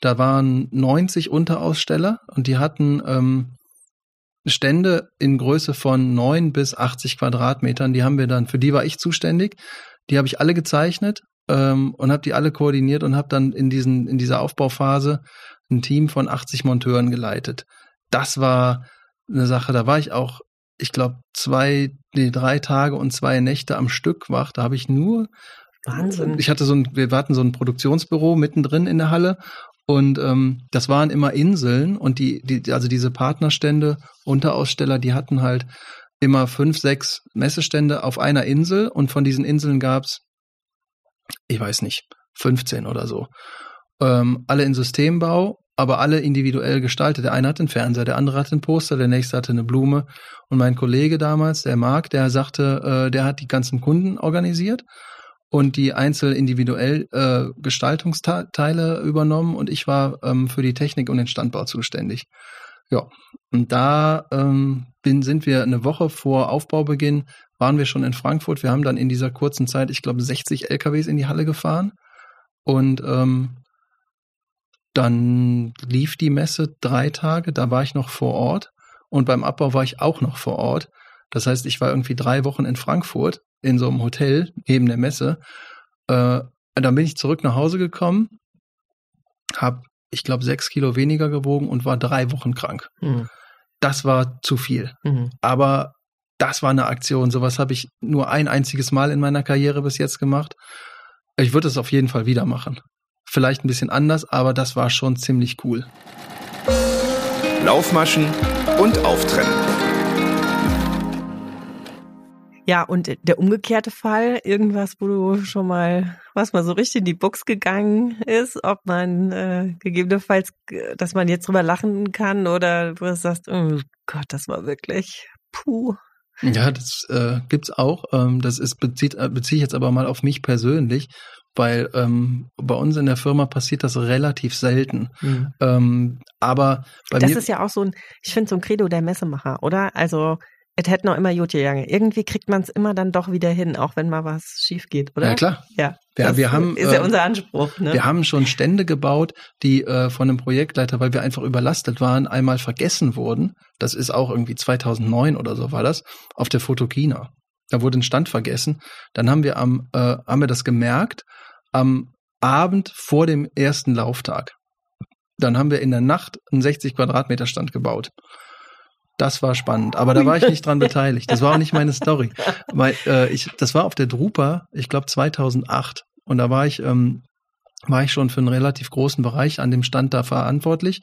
Speaker 3: Da waren 90 Unteraussteller und die hatten ähm, Stände in Größe von 9 bis 80 Quadratmetern. Die haben wir dann, für die war ich zuständig. Die habe ich alle gezeichnet ähm, und habe die alle koordiniert und habe dann in, diesen, in dieser Aufbauphase ein Team von 80 Monteuren geleitet. Das war eine Sache, da war ich auch, ich glaube, zwei, nee, drei Tage und zwei Nächte am Stück wach. Da habe ich nur
Speaker 2: Wahnsinn.
Speaker 3: Ich hatte so ein, wir hatten so ein Produktionsbüro mittendrin in der Halle und ähm, das waren immer Inseln und die, die, also diese Partnerstände, Unteraussteller, die hatten halt immer fünf, sechs Messestände auf einer Insel und von diesen Inseln gab's, ich weiß nicht, 15 oder so. Ähm, alle in Systembau, aber alle individuell gestaltet. Der eine hat einen Fernseher, der andere hat einen Poster, der nächste hatte eine Blume. Und mein Kollege damals, der Marc, der sagte, äh, der hat die ganzen Kunden organisiert und die einzel individuell äh, Gestaltungsteile übernommen und ich war ähm, für die Technik und den Standbau zuständig. Ja, und da ähm, bin, sind wir eine Woche vor Aufbaubeginn, waren wir schon in Frankfurt. Wir haben dann in dieser kurzen Zeit, ich glaube, 60 LKWs in die Halle gefahren und ähm, dann lief die Messe drei Tage, da war ich noch vor Ort und beim Abbau war ich auch noch vor Ort. Das heißt, ich war irgendwie drei Wochen in Frankfurt in so einem Hotel neben der Messe. Äh, dann bin ich zurück nach Hause gekommen, habe, ich glaube, sechs Kilo weniger gewogen und war drei Wochen krank. Mhm. Das war zu viel. Mhm. Aber das war eine Aktion. Sowas habe ich nur ein einziges Mal in meiner Karriere bis jetzt gemacht. Ich würde es auf jeden Fall wieder machen. Vielleicht ein bisschen anders, aber das war schon ziemlich cool.
Speaker 1: Laufmaschen und Auftrennen.
Speaker 2: Ja, und der umgekehrte Fall, irgendwas, wo du schon mal, was mal so richtig in die Box gegangen ist, ob man äh, gegebenenfalls, dass man jetzt drüber lachen kann oder du sagst, oh Gott, das war wirklich puh.
Speaker 3: Ja, das äh, gibt's auch. Ähm, das ist bezieht äh, beziehe ich jetzt aber mal auf mich persönlich, weil ähm, bei uns in der Firma passiert das relativ selten. Mhm. Ähm, aber bei
Speaker 2: das
Speaker 3: mir
Speaker 2: ist ja auch so ein, ich finde so ein Credo der Messemacher, oder? Also es hätte noch immer gut gegangen. Irgendwie kriegt man es immer dann doch wieder hin, auch wenn mal was schief geht, oder?
Speaker 3: Ja, klar.
Speaker 2: Ja,
Speaker 3: ja wir haben,
Speaker 2: ist ja äh, unser Anspruch. Ne?
Speaker 3: Wir haben schon Stände gebaut, die äh, von einem Projektleiter, weil wir einfach überlastet waren, einmal vergessen wurden. Das ist auch irgendwie 2009 oder so war das, auf der Fotokina. Da wurde ein Stand vergessen. Dann haben wir am, äh, haben wir das gemerkt am Abend vor dem ersten Lauftag. Dann haben wir in der Nacht einen 60 Quadratmeter Stand gebaut. Das war spannend, aber da war ich nicht dran beteiligt. Das war auch nicht meine Story. Weil, äh, ich, das war auf der Drupa, ich glaube 2008. Und da war ich, ähm, war ich schon für einen relativ großen Bereich an dem Stand da verantwortlich.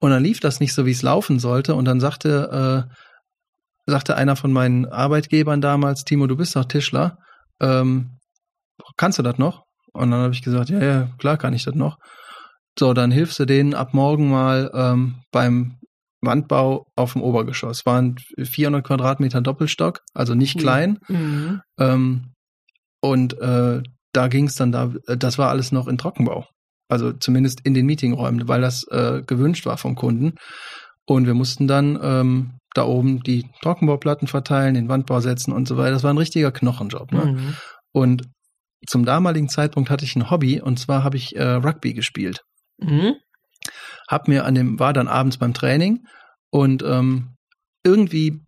Speaker 3: Und dann lief das nicht so, wie es laufen sollte. Und dann sagte, äh, sagte einer von meinen Arbeitgebern damals, Timo, du bist doch Tischler. Ähm, kannst du das noch? Und dann habe ich gesagt, ja, ja, klar kann ich das noch. So, dann hilfst du denen ab morgen mal ähm, beim Wandbau auf dem Obergeschoss. Waren 400 Quadratmeter Doppelstock, also nicht klein.
Speaker 2: Mhm.
Speaker 3: Ähm, und äh, da ging es dann da, das war alles noch in Trockenbau. Also zumindest in den Meetingräumen, weil das äh, gewünscht war vom Kunden. Und wir mussten dann ähm, da oben die Trockenbauplatten verteilen, den Wandbau setzen und so weiter. Das war ein richtiger Knochenjob. Ne?
Speaker 2: Mhm.
Speaker 3: Und zum damaligen Zeitpunkt hatte ich ein Hobby und zwar habe ich äh, Rugby gespielt.
Speaker 2: Mhm.
Speaker 3: Hab mir an dem, war dann abends beim Training und ähm, irgendwie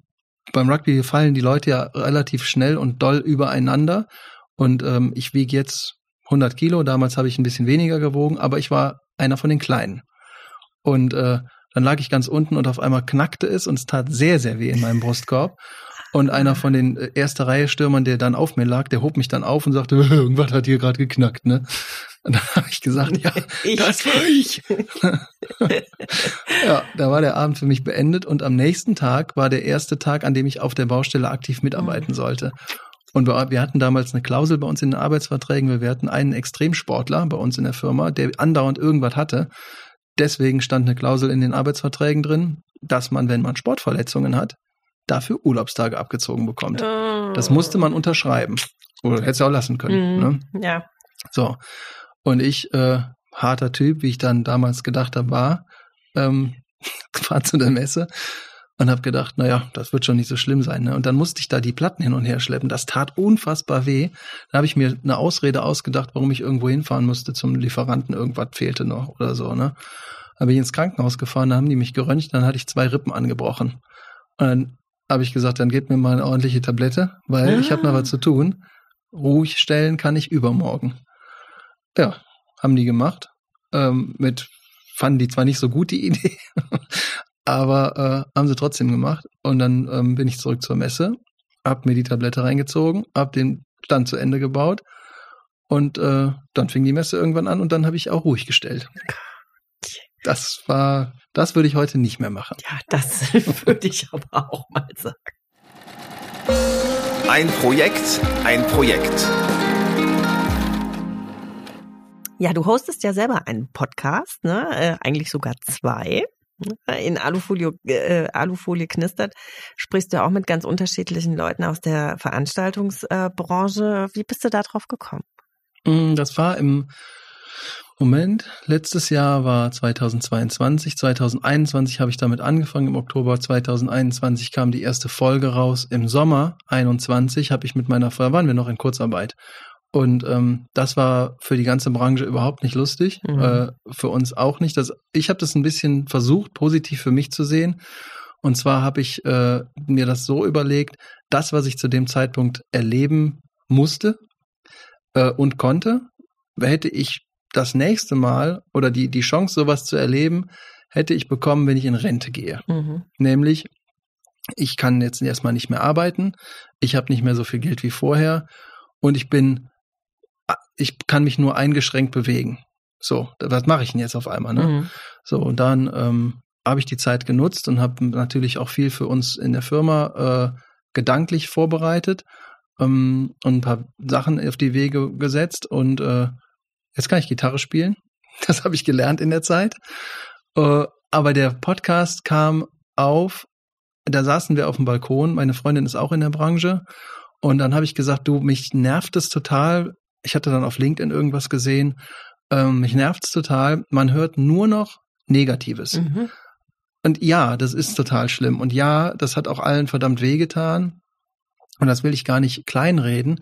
Speaker 3: beim Rugby fallen die Leute ja relativ schnell und doll übereinander. Und ähm, ich wiege jetzt 100 Kilo, damals habe ich ein bisschen weniger gewogen, aber ich war einer von den Kleinen. Und äh, dann lag ich ganz unten und auf einmal knackte es und es tat sehr, sehr weh in meinem Brustkorb. Und einer von den äh, erste Reihe Stürmern, der dann auf mir lag, der hob mich dann auf und sagte, irgendwas hat hier gerade geknackt, ne? Und dann habe ich gesagt, ja,
Speaker 2: Ich.
Speaker 3: das war ich. ja, da war der Abend für mich beendet und am nächsten Tag war der erste Tag, an dem ich auf der Baustelle aktiv mitarbeiten sollte. Und wir, hatten damals eine Klausel bei uns in den Arbeitsverträgen. Wir hatten einen Extremsportler bei uns in der Firma, der andauernd irgendwas hatte. Deswegen stand eine Klausel in den Arbeitsverträgen drin, dass man, wenn man Sportverletzungen hat, dafür Urlaubstage abgezogen bekommt. Das musste man unterschreiben. Oder hätte es auch lassen können. Ne?
Speaker 2: Mhm. Ja.
Speaker 3: So. Und ich, äh, harter Typ, wie ich dann damals gedacht habe, war, ähm, war zu der Messe und habe gedacht, naja, das wird schon nicht so schlimm sein. Ne? Und dann musste ich da die Platten hin und her schleppen. Das tat unfassbar weh. Da habe ich mir eine Ausrede ausgedacht, warum ich irgendwo hinfahren musste zum Lieferanten. Irgendwas fehlte noch oder so. Ne? Habe ich ins Krankenhaus gefahren, da haben die mich geröntgt, dann hatte ich zwei Rippen angebrochen. Und dann habe ich gesagt, dann gebt mir mal eine ordentliche Tablette, weil ich habe noch
Speaker 2: Ah.
Speaker 3: was zu tun. Ruhig stellen kann ich übermorgen. Ja, haben die gemacht. Ähm, mit fanden die zwar nicht so gut die Idee, aber äh, haben sie trotzdem gemacht. Und dann ähm, bin ich zurück zur Messe, hab mir die Tablette reingezogen, hab den Stand zu Ende gebaut und äh, dann fing die Messe irgendwann an und dann habe ich auch ruhig gestellt. Das war, das würde ich heute nicht mehr machen.
Speaker 2: Ja, das würde ich aber auch mal sagen.
Speaker 1: Ein Projekt, ein Projekt.
Speaker 2: Ja, du hostest ja selber einen Podcast, ne? Äh, eigentlich sogar zwei. In Alufolie, äh, Alufolie knistert, sprichst du auch mit ganz unterschiedlichen Leuten aus der Veranstaltungsbranche. Wie bist du da drauf gekommen?
Speaker 3: Mm, Das war im Moment, letztes Jahr war 2022, 2021 habe ich damit angefangen, im Oktober 2021 kam die erste Folge raus, im Sommer 21 habe ich mit meiner Frau, waren wir noch in Kurzarbeit und ähm, das war für die ganze Branche überhaupt nicht lustig,
Speaker 2: Mhm.
Speaker 3: äh, für uns auch nicht. Das, ich habe das ein bisschen versucht, positiv für mich zu sehen und zwar habe ich äh, mir das so überlegt, das, was ich zu dem Zeitpunkt erleben musste äh, und konnte, hätte ich das nächste Mal oder die, die Chance, sowas zu erleben, hätte ich bekommen, wenn ich in Rente gehe.
Speaker 2: Mhm.
Speaker 3: Nämlich, ich kann jetzt erstmal nicht mehr arbeiten, ich habe nicht mehr so viel Geld wie vorher und ich bin, ich kann mich nur eingeschränkt bewegen. So, was mache ich denn jetzt auf einmal? Ne?
Speaker 2: Mhm.
Speaker 3: So, und dann ähm, habe ich die Zeit genutzt und habe natürlich auch viel für uns in der Firma äh, gedanklich vorbereitet ähm, und ein paar Sachen auf die Wege gesetzt und äh, jetzt kann ich Gitarre spielen. Das habe ich gelernt in der Zeit. Äh, aber der Podcast kam auf, da saßen wir auf dem Balkon, meine Freundin ist auch in der Branche und dann habe ich gesagt, du, mich nervt es total. Ich hatte dann auf LinkedIn irgendwas gesehen. Ähm, mich nervt es total. Man hört nur noch Negatives.
Speaker 2: Mhm.
Speaker 3: Und ja, das ist total schlimm. Und ja, das hat auch allen verdammt wehgetan. Und das will ich gar nicht kleinreden.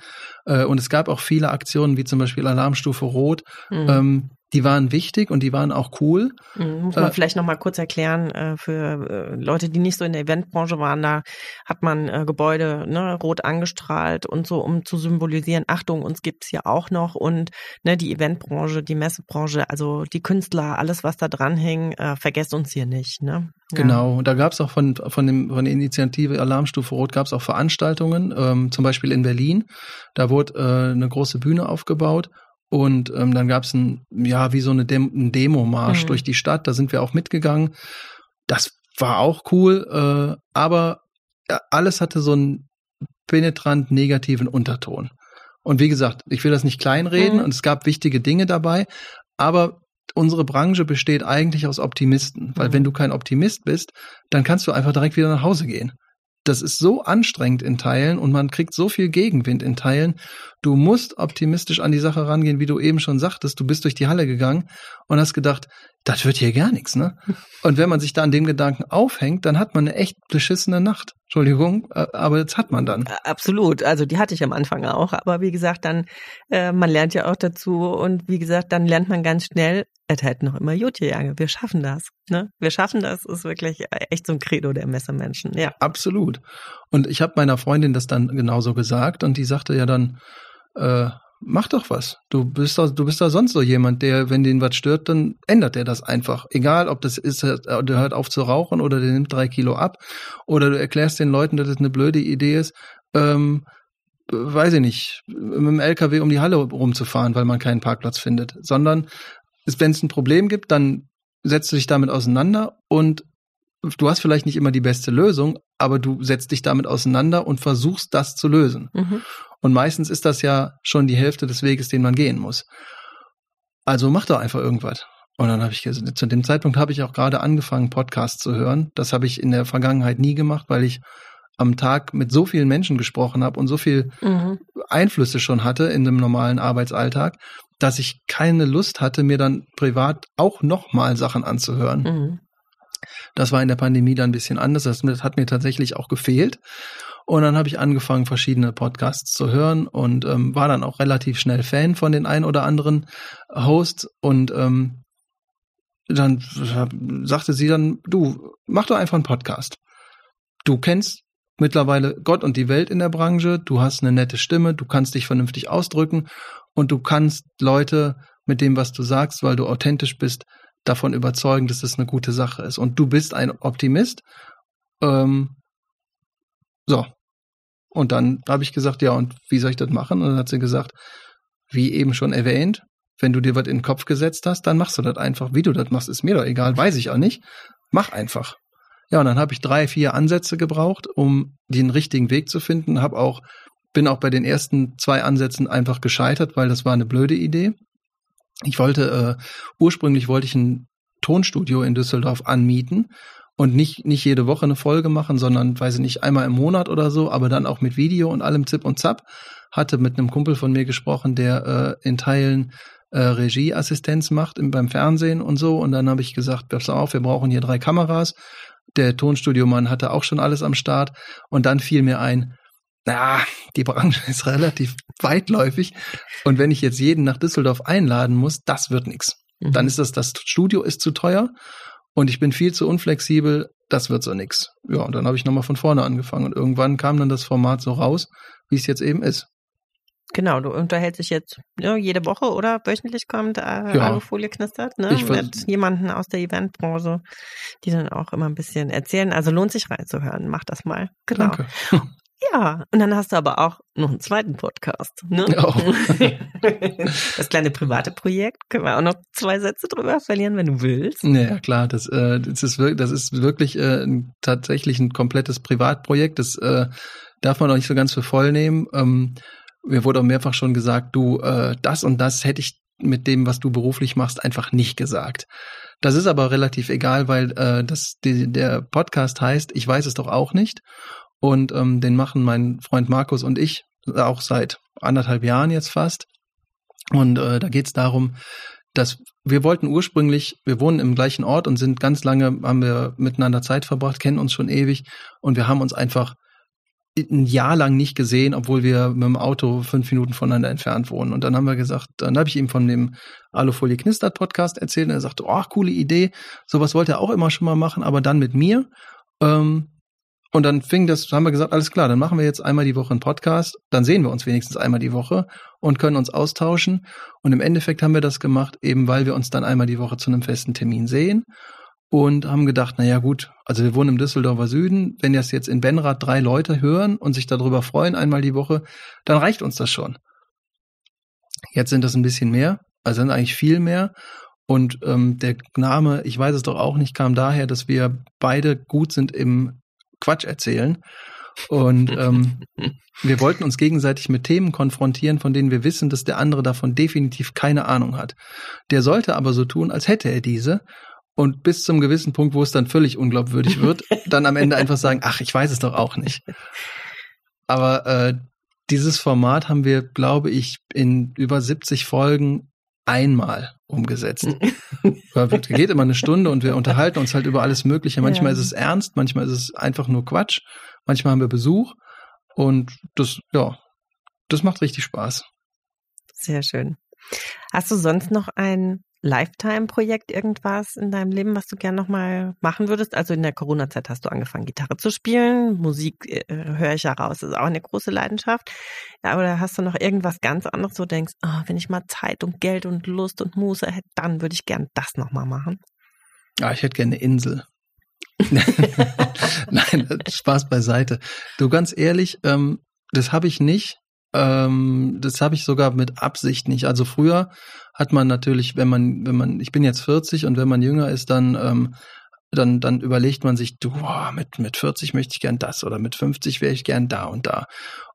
Speaker 3: Äh, Und es gab auch viele Aktionen, wie zum Beispiel Alarmstufe Rot,
Speaker 2: Mhm.
Speaker 3: ähm, die waren wichtig und die waren auch cool.
Speaker 2: Mhm, Muss man
Speaker 3: Äh,
Speaker 2: vielleicht noch mal kurz erklären äh, für äh, Leute, die nicht so in der Eventbranche waren. Da hat man äh, Gebäude ne, rot angestrahlt und so, um zu symbolisieren, Achtung, uns gibt's hier auch noch. Und ne, die Eventbranche, die Messebranche, also die Künstler, alles, was da dran hing, vergesst uns hier nicht. Ne? Ja.
Speaker 3: Genau, und da gab es auch von, von, dem, von der Initiative Alarmstufe Rot gab es auch Veranstaltungen, ähm, zum Beispiel in Berlin. Da wurde äh, eine große Bühne aufgebaut und ähm, dann gab es ein, ja, wie so eine Dem ein Demomarsch
Speaker 2: Mhm.
Speaker 3: durch die Stadt. Da sind wir auch mitgegangen. Das war auch cool, äh, aber alles hatte so einen penetrant negativen Unterton. Und wie gesagt, ich will das nicht kleinreden
Speaker 2: Mhm.
Speaker 3: und es gab wichtige Dinge dabei, aber unsere Branche besteht eigentlich aus Optimisten, weil mhm. wenn du kein Optimist bist, dann kannst du einfach direkt wieder nach Hause gehen. Das ist so anstrengend in Teilen und man kriegt so viel Gegenwind in Teilen. Du musst optimistisch an die Sache rangehen, wie du eben schon sagtest. Du bist durch die Halle gegangen und hast gedacht, das wird hier gar nichts, ne? Und wenn man sich da an dem Gedanken aufhängt, dann hat man eine echt beschissene Nacht. Entschuldigung, äh, aber das hat man dann.
Speaker 2: Absolut. Also die hatte ich am Anfang auch. Aber wie gesagt, dann, äh, man lernt ja auch dazu und wie gesagt, dann lernt man ganz schnell, es hält noch immer gut gegangen. Wir schaffen das. Ne? Wir schaffen das, ist wirklich echt so ein Credo der Messermenschen. Ja.
Speaker 3: Absolut. Und ich habe meiner Freundin das dann genauso gesagt und die sagte ja dann, äh, mach doch was. Du bist doch, du bist doch sonst so jemand, der, wenn den was stört, dann ändert er das einfach. Egal, ob das ist, äh, der hört auf zu rauchen oder der nimmt drei Kilo ab oder du erklärst den Leuten, dass das eine blöde Idee ist, ähm, weiß ich nicht, mit dem LKW um die Halle rumzufahren, weil man keinen Parkplatz findet, sondern wenn es ein Problem gibt, dann setzt du dich damit auseinander und du hast vielleicht nicht immer die beste Lösung, aber du setzt dich damit auseinander und versuchst das zu lösen. Mhm. Und meistens ist das ja schon die Hälfte des Weges, den man gehen muss. Also mach doch einfach irgendwas. Und dann habe ich zu dem Zeitpunkt habe ich auch gerade angefangen, Podcasts zu hören. Das habe ich in der Vergangenheit nie gemacht, weil ich am Tag mit so vielen Menschen gesprochen habe und so viel mhm. Einflüsse schon hatte in dem normalen Arbeitsalltag, dass ich keine Lust hatte, mir dann privat auch nochmal Sachen anzuhören. Mhm. Das war in der Pandemie dann ein bisschen anders. Das hat mir tatsächlich auch gefehlt. Und dann habe ich angefangen, verschiedene Podcasts zu hören und ähm, war dann auch relativ schnell Fan von den ein oder anderen Hosts. Und ähm, dann sagte sie dann, du, mach doch einfach einen Podcast. Du kennst mittlerweile Gott und die Welt in der Branche, du hast eine nette Stimme, du kannst dich vernünftig ausdrücken und du kannst Leute mit dem, was du sagst, weil du authentisch bist, davon überzeugen, dass das eine gute Sache ist. Und du bist ein Optimist. Ähm, so. Und dann habe ich gesagt, ja, und wie soll ich das machen? Und dann hat sie gesagt, wie eben schon erwähnt, wenn du dir was in den Kopf gesetzt hast, dann machst du das einfach. Wie du das machst, ist mir doch egal, weiß ich auch nicht. Mach einfach. Ja, und dann habe ich drei, vier Ansätze gebraucht, um den richtigen Weg zu finden. Hab auch, bin auch bei den ersten zwei Ansätzen einfach gescheitert, weil das war eine blöde Idee. Ich wollte, äh, ursprünglich wollte ich ein Tonstudio in Düsseldorf anmieten und nicht, nicht jede Woche eine Folge machen, sondern, weiß ich nicht, einmal im Monat oder so, aber dann auch mit Video und allem Zip und Zap. Hatte mit einem Kumpel von mir gesprochen, der äh, in Teilen äh, Regieassistenz macht im, beim Fernsehen und so. Und dann habe ich gesagt, pass auf, wir brauchen hier drei Kameras. Der Tonstudiomann hatte auch schon alles am Start. Und dann fiel mir ein, na, die Branche ist relativ weitläufig. Und wenn ich jetzt jeden nach Düsseldorf einladen muss, das wird nichts. Mhm. Dann ist das, das Studio ist zu teuer und ich bin viel zu unflexibel, das wird so nix. Ja, und dann habe ich nochmal von vorne angefangen und irgendwann kam dann das Format so raus, wie es jetzt eben ist.
Speaker 2: Genau, du unterhältst dich jetzt ja, jede Woche oder wöchentlich kommt äh, ja. Alufolie knistert, ne? Ich Mit jemanden aus der Eventbranche, die dann auch immer ein bisschen erzählen. Also lohnt sich reinzuhören. Mach das mal. Genau. Danke. Ja, und dann hast du aber auch noch einen zweiten Podcast. Ne? Oh. das kleine private Projekt, können wir auch noch zwei Sätze drüber verlieren, wenn du willst.
Speaker 3: Ja, klar, das, äh, das, ist, wirklich, das ist wirklich äh, tatsächlich ein komplettes Privatprojekt. Das äh, darf man auch nicht so ganz für voll nehmen. Ähm, mir wurde auch mehrfach schon gesagt, du, äh, das und das hätte ich mit dem, was du beruflich machst, einfach nicht gesagt. Das ist aber relativ egal, weil äh, das, die, der Podcast heißt, ich weiß es doch auch nicht. Und ähm, den machen mein Freund Markus und ich auch seit anderthalb Jahren jetzt fast. Und äh, da geht es darum, dass wir wollten ursprünglich, wir wohnen im gleichen Ort und sind ganz lange, haben wir miteinander Zeit verbracht, kennen uns schon ewig und wir haben uns einfach ein Jahr lang nicht gesehen, obwohl wir mit dem Auto fünf Minuten voneinander entfernt wohnen. Und dann haben wir gesagt, dann habe ich ihm von dem Alufolie Knistert Podcast erzählt und er sagte, oh, coole Idee, sowas wollte er auch immer schon mal machen, aber dann mit mir. Ähm, und dann fing das, haben wir gesagt, alles klar, dann machen wir jetzt einmal die Woche einen Podcast, dann sehen wir uns wenigstens einmal die Woche und können uns austauschen. Und im Endeffekt haben wir das gemacht, eben weil wir uns dann einmal die Woche zu einem festen Termin sehen und haben gedacht, na ja gut, also wir wohnen im Düsseldorfer Süden, wenn das jetzt in Benrath drei Leute hören und sich darüber freuen einmal die Woche, dann reicht uns das schon. Jetzt sind das ein bisschen mehr, also sind eigentlich viel mehr. Und ähm, der Name, ich weiß es doch auch nicht, kam daher, dass wir beide gut sind im Quatsch erzählen. Und ähm, wir wollten uns gegenseitig mit Themen konfrontieren, von denen wir wissen, dass der andere davon definitiv keine Ahnung hat. Der sollte aber so tun, als hätte er diese. Und bis zum gewissen Punkt, wo es dann völlig unglaubwürdig wird, dann am Ende einfach sagen, ach, ich weiß es doch auch nicht. Aber äh, dieses Format haben wir, glaube ich, in über 70 Folgen einmal umgesetzt. geht immer eine Stunde und wir unterhalten uns halt über alles Mögliche. Manchmal ja. ist es ernst, manchmal ist es einfach nur Quatsch, manchmal haben wir Besuch und das, ja, das macht richtig Spaß.
Speaker 2: Sehr schön. Hast du sonst noch ein Lifetime-Projekt irgendwas in deinem Leben, was du gern nochmal machen würdest? Also in der Corona-Zeit hast du angefangen, Gitarre zu spielen. Musik äh, höre ich ja raus, ist auch eine große Leidenschaft. Ja, oder hast du noch irgendwas ganz anderes, wo du denkst, oh, wenn ich mal Zeit und Geld und Lust und Muße hätte, dann würde ich gern das nochmal machen?
Speaker 3: Ja, ich hätte gerne eine Insel. Nein, Spaß beiseite. Du ganz ehrlich, ähm, das habe ich nicht. Ähm, das habe ich sogar mit Absicht nicht. Also früher hat man natürlich, wenn man, wenn man, ich bin jetzt 40 und wenn man jünger ist, dann, ähm, dann, dann überlegt man sich, du, boah, mit, mit 40 möchte ich gern das oder mit 50 wäre ich gern da und da.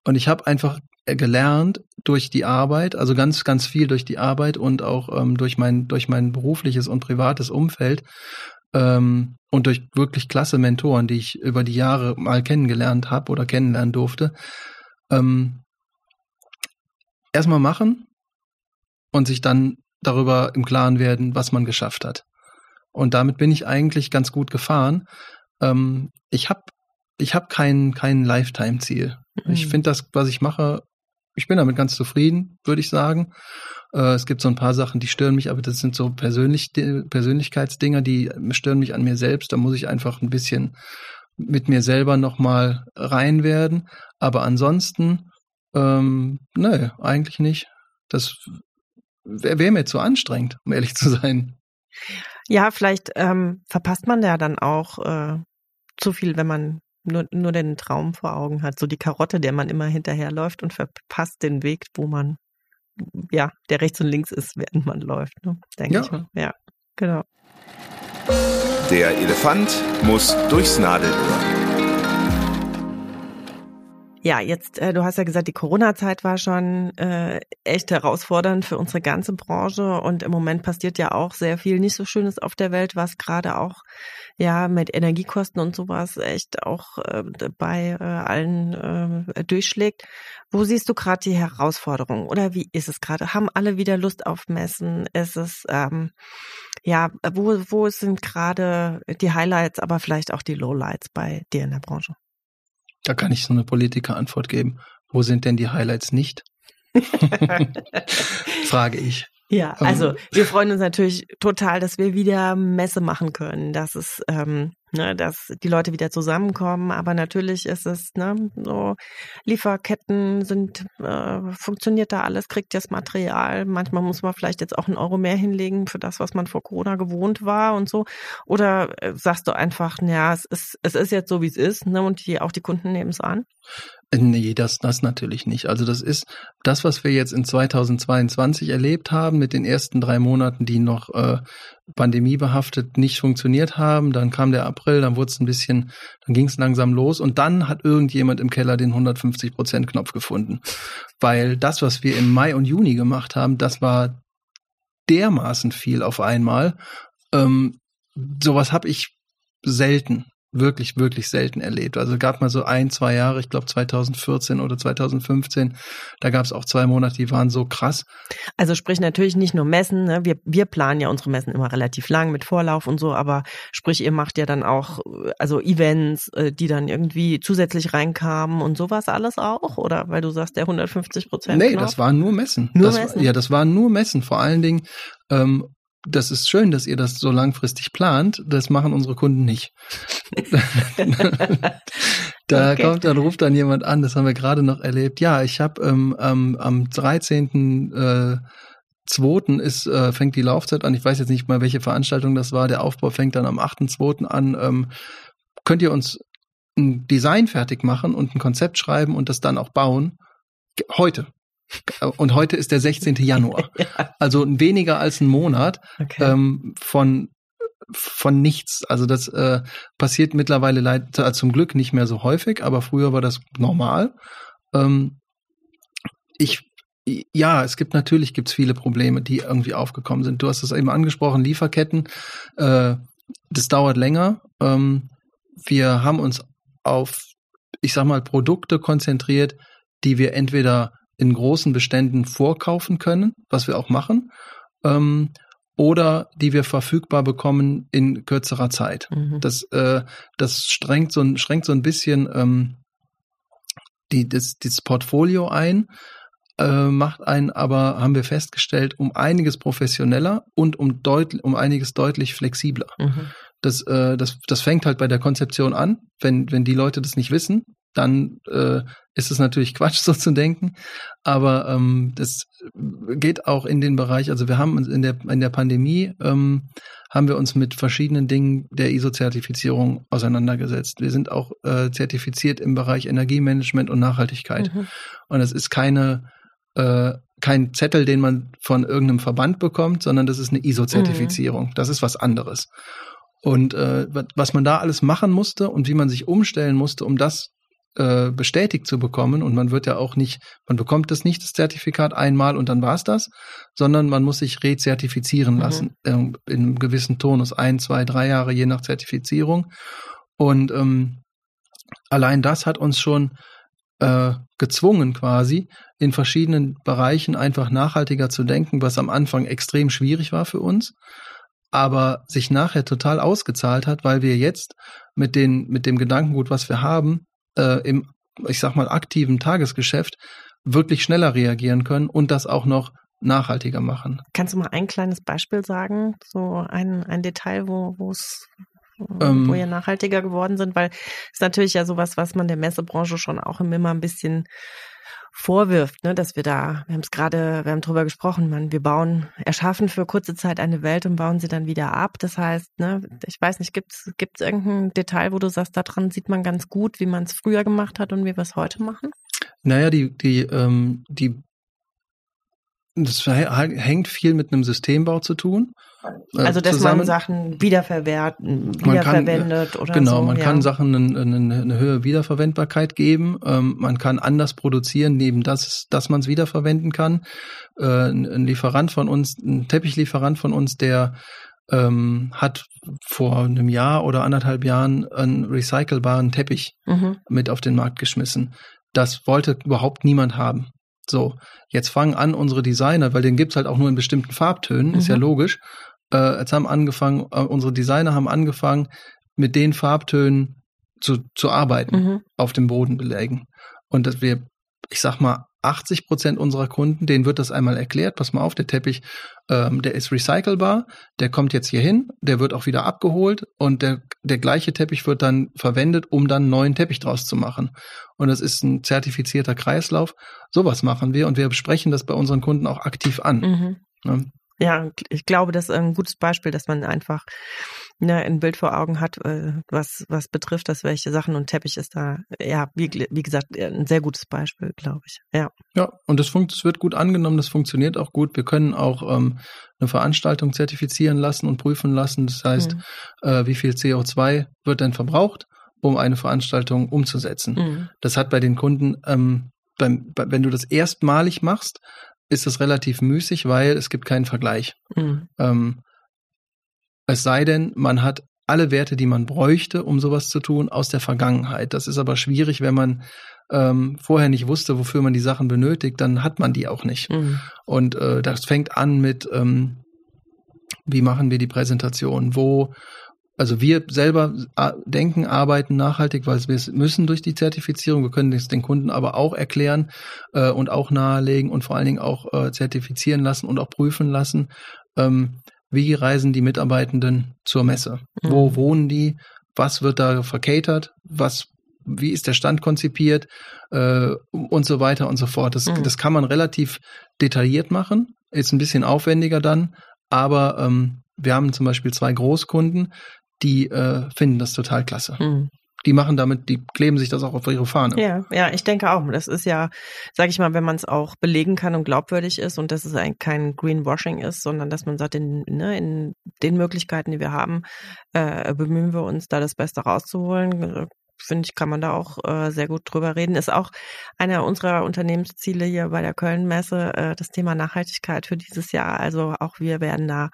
Speaker 3: Und ich habe einfach gelernt durch die Arbeit, also ganz, ganz viel durch die Arbeit und auch ähm, durch mein, durch mein berufliches und privates Umfeld, ähm, und durch wirklich klasse Mentoren, die ich über die Jahre mal kennengelernt habe oder kennenlernen durfte, ähm, erstmal machen und sich dann darüber im Klaren werden, was man geschafft hat. Und damit bin ich eigentlich ganz gut gefahren. Ähm, ich habe ich hab kein, kein Lifetime-Ziel. Mhm. Ich finde das, was ich mache, ich bin damit ganz zufrieden, würde ich sagen. Äh, es gibt so ein paar Sachen, die stören mich, aber das sind so Persönlich Persönlichkeitsdinger, die stören mich an mir selbst. Da muss ich einfach ein bisschen mit mir selber nochmal rein werden. Aber ansonsten ähm, nö, eigentlich nicht. Das wäre wär mir zu anstrengend, um ehrlich zu sein.
Speaker 2: Ja, vielleicht ähm, verpasst man ja dann auch äh, zu viel, wenn man nur, nur den Traum vor Augen hat. So die Karotte, der man immer hinterherläuft und verpasst den Weg, wo man, ja, der rechts und links ist, während man läuft, ne? denke ja. ich mal. Ja, genau.
Speaker 1: Der Elefant muss durchs Nadelöhr.
Speaker 2: Ja, jetzt, äh, du hast ja gesagt, die Corona-Zeit war schon äh, echt herausfordernd für unsere ganze Branche und im Moment passiert ja auch sehr viel nicht so Schönes auf der Welt, was gerade auch ja mit Energiekosten und sowas echt auch äh, bei äh, allen äh, durchschlägt. Wo siehst du gerade die Herausforderungen oder wie ist es gerade? Haben alle wieder Lust auf Messen? Ist es ähm, ja, wo, wo sind gerade die Highlights, aber vielleicht auch die Lowlights bei dir in der Branche?
Speaker 3: Da kann ich so eine Politikerantwort geben. Wo sind denn die Highlights nicht? Frage ich.
Speaker 2: Ja, ähm, also wir freuen uns natürlich total, dass wir wieder Messe machen können, dass es, ähm, ne, dass die Leute wieder zusammenkommen. Aber natürlich ist es, ne, so Lieferketten sind, äh, funktioniert da alles, kriegt das Material. Manchmal muss man vielleicht jetzt auch einen Euro mehr hinlegen für das, was man vor Corona gewohnt war und so. Oder äh, sagst du einfach, ja, es ist, es ist jetzt so, wie es ist, ne, und die, auch die Kunden nehmen es an?
Speaker 3: Nee, das, das natürlich nicht. Also das ist das, was wir jetzt in 2022 erlebt haben mit den ersten drei Monaten, die noch äh, pandemiebehaftet nicht funktioniert haben. Dann kam der April, dann wurde es ein bisschen, dann ging es langsam los und dann hat irgendjemand im Keller den 150 Prozent Knopf gefunden, weil das, was wir im Mai und Juni gemacht haben, das war dermaßen viel auf einmal. Ähm, sowas habe ich selten wirklich, wirklich selten erlebt. Also gab mal so ein, zwei Jahre, ich glaube 2014 oder 2015, da gab es auch zwei Monate, die waren so krass.
Speaker 2: Also sprich natürlich nicht nur Messen, ne? wir, wir planen ja unsere Messen immer relativ lang mit Vorlauf und so, aber sprich, ihr macht ja dann auch also Events, äh, die dann irgendwie zusätzlich reinkamen und sowas alles auch, oder? Weil du sagst, der 150 Prozent.
Speaker 3: Nee, das waren nur Messen. Nur das, Messen? Ja, das waren nur Messen, vor allen Dingen ähm, das ist schön, dass ihr das so langfristig plant. Das machen unsere Kunden nicht. da okay. kommt dann, ruft dann jemand an, das haben wir gerade noch erlebt. Ja, ich habe ähm, ähm, am 13. Äh, Zweiten ist, äh, fängt die Laufzeit an. Ich weiß jetzt nicht mal, welche Veranstaltung das war. Der Aufbau fängt dann am 8.2. an. Ähm, könnt ihr uns ein Design fertig machen und ein Konzept schreiben und das dann auch bauen? Heute. Und heute ist der 16. Januar. ja. Also weniger als ein Monat okay. ähm, von von nichts. Also das äh, passiert mittlerweile leider äh, zum Glück nicht mehr so häufig, aber früher war das normal. Ähm, ich ja, es gibt natürlich gibt's viele Probleme, die irgendwie aufgekommen sind. Du hast es eben angesprochen, Lieferketten. Äh, das dauert länger. Ähm, wir haben uns auf, ich sag mal, Produkte konzentriert, die wir entweder in großen Beständen vorkaufen können, was wir auch machen, ähm, oder die wir verfügbar bekommen in kürzerer Zeit. Mhm. Das, äh, das strengt so ein, schränkt so ein bisschen ähm, die, das, das Portfolio ein, äh, macht einen aber, haben wir festgestellt, um einiges professioneller und um, deutlich, um einiges deutlich flexibler. Mhm. Das, äh, das, das fängt halt bei der Konzeption an. Wenn, wenn die Leute das nicht wissen, dann äh, ist es natürlich Quatsch, so zu denken. Aber ähm, das geht auch in den Bereich, also wir haben uns in der, in der Pandemie ähm, haben wir uns mit verschiedenen Dingen der ISO-Zertifizierung auseinandergesetzt. Wir sind auch äh, zertifiziert im Bereich Energiemanagement und Nachhaltigkeit. Mhm. Und es ist keine äh, kein Zettel, den man von irgendeinem Verband bekommt, sondern das ist eine ISO-Zertifizierung. Mhm. Das ist was anderes. Und äh, was man da alles machen musste und wie man sich umstellen musste, um das äh, bestätigt zu bekommen. Und man wird ja auch nicht, man bekommt das nicht, das Zertifikat einmal und dann war's das, sondern man muss sich rezertifizieren mhm. lassen äh, in einem gewissen Tonus, ein, zwei, drei Jahre je nach Zertifizierung. Und ähm, allein das hat uns schon äh, gezwungen quasi, in verschiedenen Bereichen einfach nachhaltiger zu denken, was am Anfang extrem schwierig war für uns, aber sich nachher total ausgezahlt hat, weil wir jetzt mit, den, mit dem Gedankengut, was wir haben, äh, im, ich sag mal, aktiven Tagesgeschäft wirklich schneller reagieren können und das auch noch nachhaltiger machen.
Speaker 2: Kannst du mal ein kleines Beispiel sagen, so ein, ein Detail, wo wo es ähm, wo ihr nachhaltiger geworden sind, weil es ist natürlich ja sowas, was man der Messebranche schon auch immer ein bisschen vorwirft, ne, dass wir da, wir haben es gerade, wir haben drüber gesprochen, man, wir bauen, erschaffen für kurze Zeit eine Welt und bauen sie dann wieder ab. Das heißt, ne, ich weiß nicht, gibt es irgendein Detail, wo du sagst, daran sieht man ganz gut, wie man es früher gemacht hat und wie wir es heute machen?
Speaker 3: Naja, die, die, ähm, die das hängt viel mit einem Systembau zu tun.
Speaker 2: Äh, also, dass zusammen. man Sachen wiederverwerten, wiederverwendet
Speaker 3: kann,
Speaker 2: oder
Speaker 3: genau,
Speaker 2: so.
Speaker 3: Genau, man ja. kann Sachen eine, eine, eine höhere Wiederverwendbarkeit geben. Ähm, man kann anders produzieren, neben das, dass man es wiederverwenden kann. Äh, ein Lieferant von uns, ein Teppichlieferant von uns, der ähm, hat vor einem Jahr oder anderthalb Jahren einen recycelbaren Teppich mhm. mit auf den Markt geschmissen. Das wollte überhaupt niemand haben. So, jetzt fangen an unsere Designer, weil den gibt's halt auch nur in bestimmten Farbtönen, mhm. ist ja mhm. logisch. Äh, jetzt haben angefangen, äh, unsere Designer haben angefangen, mit den Farbtönen zu, zu arbeiten, mhm. auf dem Bodenbelägen. Und dass wir, ich sag mal, 80 Prozent unserer Kunden, denen wird das einmal erklärt, pass mal auf, der Teppich, ähm, der ist recycelbar, der kommt jetzt hier hin, der wird auch wieder abgeholt und der, der gleiche Teppich wird dann verwendet, um dann einen neuen Teppich draus zu machen. Und das ist ein zertifizierter Kreislauf. Sowas machen wir und wir besprechen das bei unseren Kunden auch aktiv an. Mhm.
Speaker 2: Ja. ich glaube, das ist ein gutes Beispiel, dass man einfach ne, ein Bild vor Augen hat, äh, was, was betrifft das, welche Sachen und Teppich ist da, ja, wie, wie gesagt, ein sehr gutes Beispiel, glaube ich. Ja.
Speaker 3: Ja, und das, das wird gut angenommen, das funktioniert auch gut. Wir können auch ähm, eine Veranstaltung zertifizieren lassen und prüfen lassen. Das heißt, mhm. äh, wie viel CO2 wird denn verbraucht, um eine Veranstaltung umzusetzen. Mhm. Das hat bei den Kunden, ähm, beim, bei, wenn du das erstmalig machst, ist es relativ müßig, weil es gibt keinen Vergleich. Mhm. Ähm, es sei denn, man hat alle Werte, die man bräuchte, um sowas zu tun, aus der Vergangenheit. Das ist aber schwierig, wenn man ähm, vorher nicht wusste, wofür man die Sachen benötigt, dann hat man die auch nicht. Mhm. Und äh, das fängt an mit, ähm, wie machen wir die Präsentation, wo, also wir selber äh, denken, arbeiten nachhaltig, weil wir müssen durch die Zertifizierung. Wir können es den Kunden aber auch erklären äh, und auch nahelegen und vor allen Dingen auch äh, zertifizieren lassen und auch prüfen lassen. Ähm, wie reisen die Mitarbeitenden zur Messe? Mhm. Wo wohnen die? Was wird da verkatert? Was, wie ist der Stand konzipiert? Äh, und so weiter und so fort. Das, mhm. das kann man relativ detailliert machen. Ist ein bisschen aufwendiger dann. Aber ähm, wir haben zum Beispiel zwei Großkunden, die äh, finden das total klasse. Mhm. die machen damit, die kleben sich das auch auf ihre Fahne.
Speaker 2: Ja, ja, ich denke auch. Das ist ja, sage ich mal, wenn man es auch belegen kann und glaubwürdig ist und dass es ein, kein Greenwashing ist, sondern dass man sagt, in, ne, in den Möglichkeiten, die wir haben, äh, bemühen wir uns, da das Beste rauszuholen finde ich, kann man da auch äh, sehr gut drüber reden. Ist auch einer unserer Unternehmensziele hier bei der Köln-Messe, äh, das Thema Nachhaltigkeit für dieses Jahr. Also auch wir werden da,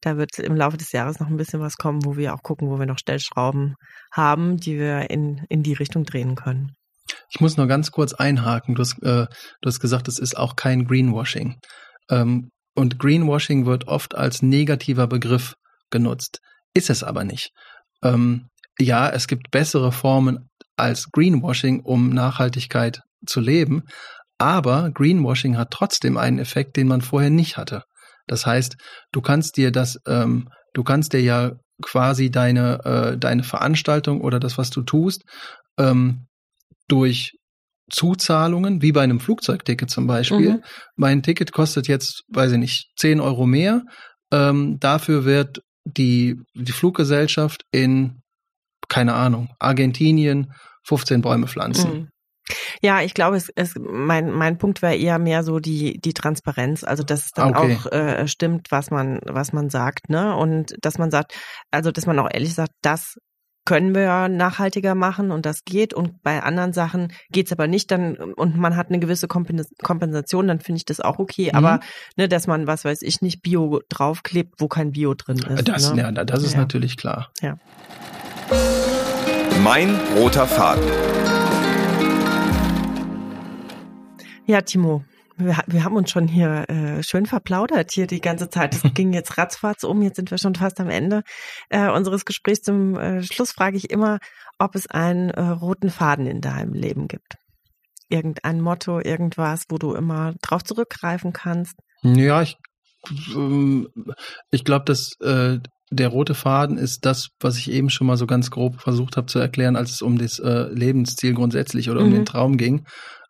Speaker 2: da wird im Laufe des Jahres noch ein bisschen was kommen, wo wir auch gucken, wo wir noch Stellschrauben haben, die wir in, in die Richtung drehen können.
Speaker 3: Ich muss nur ganz kurz einhaken. Du hast, äh, du hast gesagt, es ist auch kein Greenwashing. Ähm, und Greenwashing wird oft als negativer Begriff genutzt. Ist es aber nicht. Ähm, ja, es gibt bessere Formen als Greenwashing, um Nachhaltigkeit zu leben, aber Greenwashing hat trotzdem einen Effekt, den man vorher nicht hatte. Das heißt, du kannst dir das, ähm, du kannst dir ja quasi deine, äh, deine Veranstaltung oder das, was du tust, ähm, durch Zuzahlungen, wie bei einem Flugzeugticket zum Beispiel. Mhm. Mein Ticket kostet jetzt, weiß ich nicht, 10 Euro mehr. Ähm, dafür wird die, die Fluggesellschaft in keine Ahnung, Argentinien 15 Bäume pflanzen. Mhm.
Speaker 2: Ja, ich glaube, es, es mein mein Punkt wäre eher mehr so die die Transparenz, also dass es dann okay. auch äh, stimmt, was man was man sagt, ne? Und dass man sagt, also dass man auch ehrlich sagt, das können wir nachhaltiger machen und das geht und bei anderen Sachen geht's aber nicht dann und man hat eine gewisse Kompensation, dann finde ich das auch okay, mhm. aber ne, dass man was weiß ich nicht Bio draufklebt, wo kein Bio drin ist.
Speaker 3: Das
Speaker 2: ne?
Speaker 3: ja, das ist ja. natürlich klar.
Speaker 2: Ja.
Speaker 1: Mein roter Faden.
Speaker 2: Ja, Timo, wir, wir haben uns schon hier äh, schön verplaudert hier die ganze Zeit. Es ging jetzt ratzfatz um, jetzt sind wir schon fast am Ende äh, unseres Gesprächs. Zum äh, Schluss frage ich immer, ob es einen äh, roten Faden in deinem Leben gibt. Irgendein Motto, irgendwas, wo du immer drauf zurückgreifen kannst.
Speaker 3: Ja, ich, ähm, ich glaube, dass äh, der rote Faden ist das, was ich eben schon mal so ganz grob versucht habe zu erklären, als es um das äh, Lebensziel grundsätzlich oder um den mhm. Traum ging.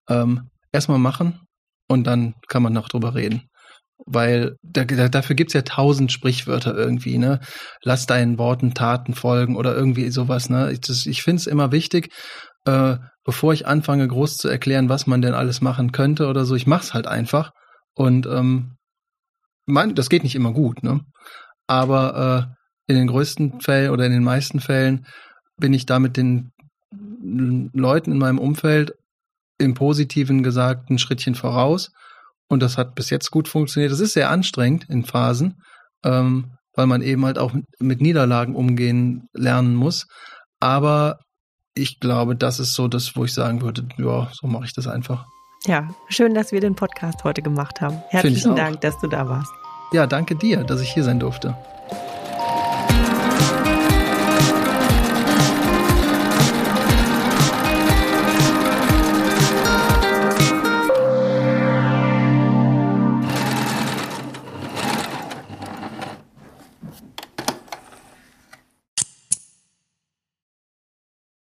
Speaker 3: Ähm, erstmal machen und dann kann man noch drüber reden. Weil da, da, dafür gibt's ja tausend Sprichwörter irgendwie, ne? Lass deinen Worten Taten folgen oder irgendwie sowas, ne? Ich, ich finde es immer wichtig, äh, bevor ich anfange, groß zu erklären, was man denn alles machen könnte oder so, ich mach's halt einfach. Und ähm, mein, das geht nicht immer gut, ne? Aber äh, in den größten Fällen oder in den meisten Fällen bin ich da mit den Leuten in meinem Umfeld im Positiven gesagt ein Schrittchen voraus. Und das hat bis jetzt gut funktioniert. Das ist sehr anstrengend in Phasen, ähm, weil man eben halt auch mit, mit Niederlagen umgehen lernen muss. Aber ich glaube, das ist so das, wo ich sagen würde, ja, so mache ich das einfach.
Speaker 2: Ja, schön, dass wir den Podcast heute gemacht haben. Herzlichen Dank, dass du da warst.
Speaker 3: Ja, danke dir, dass ich hier sein durfte.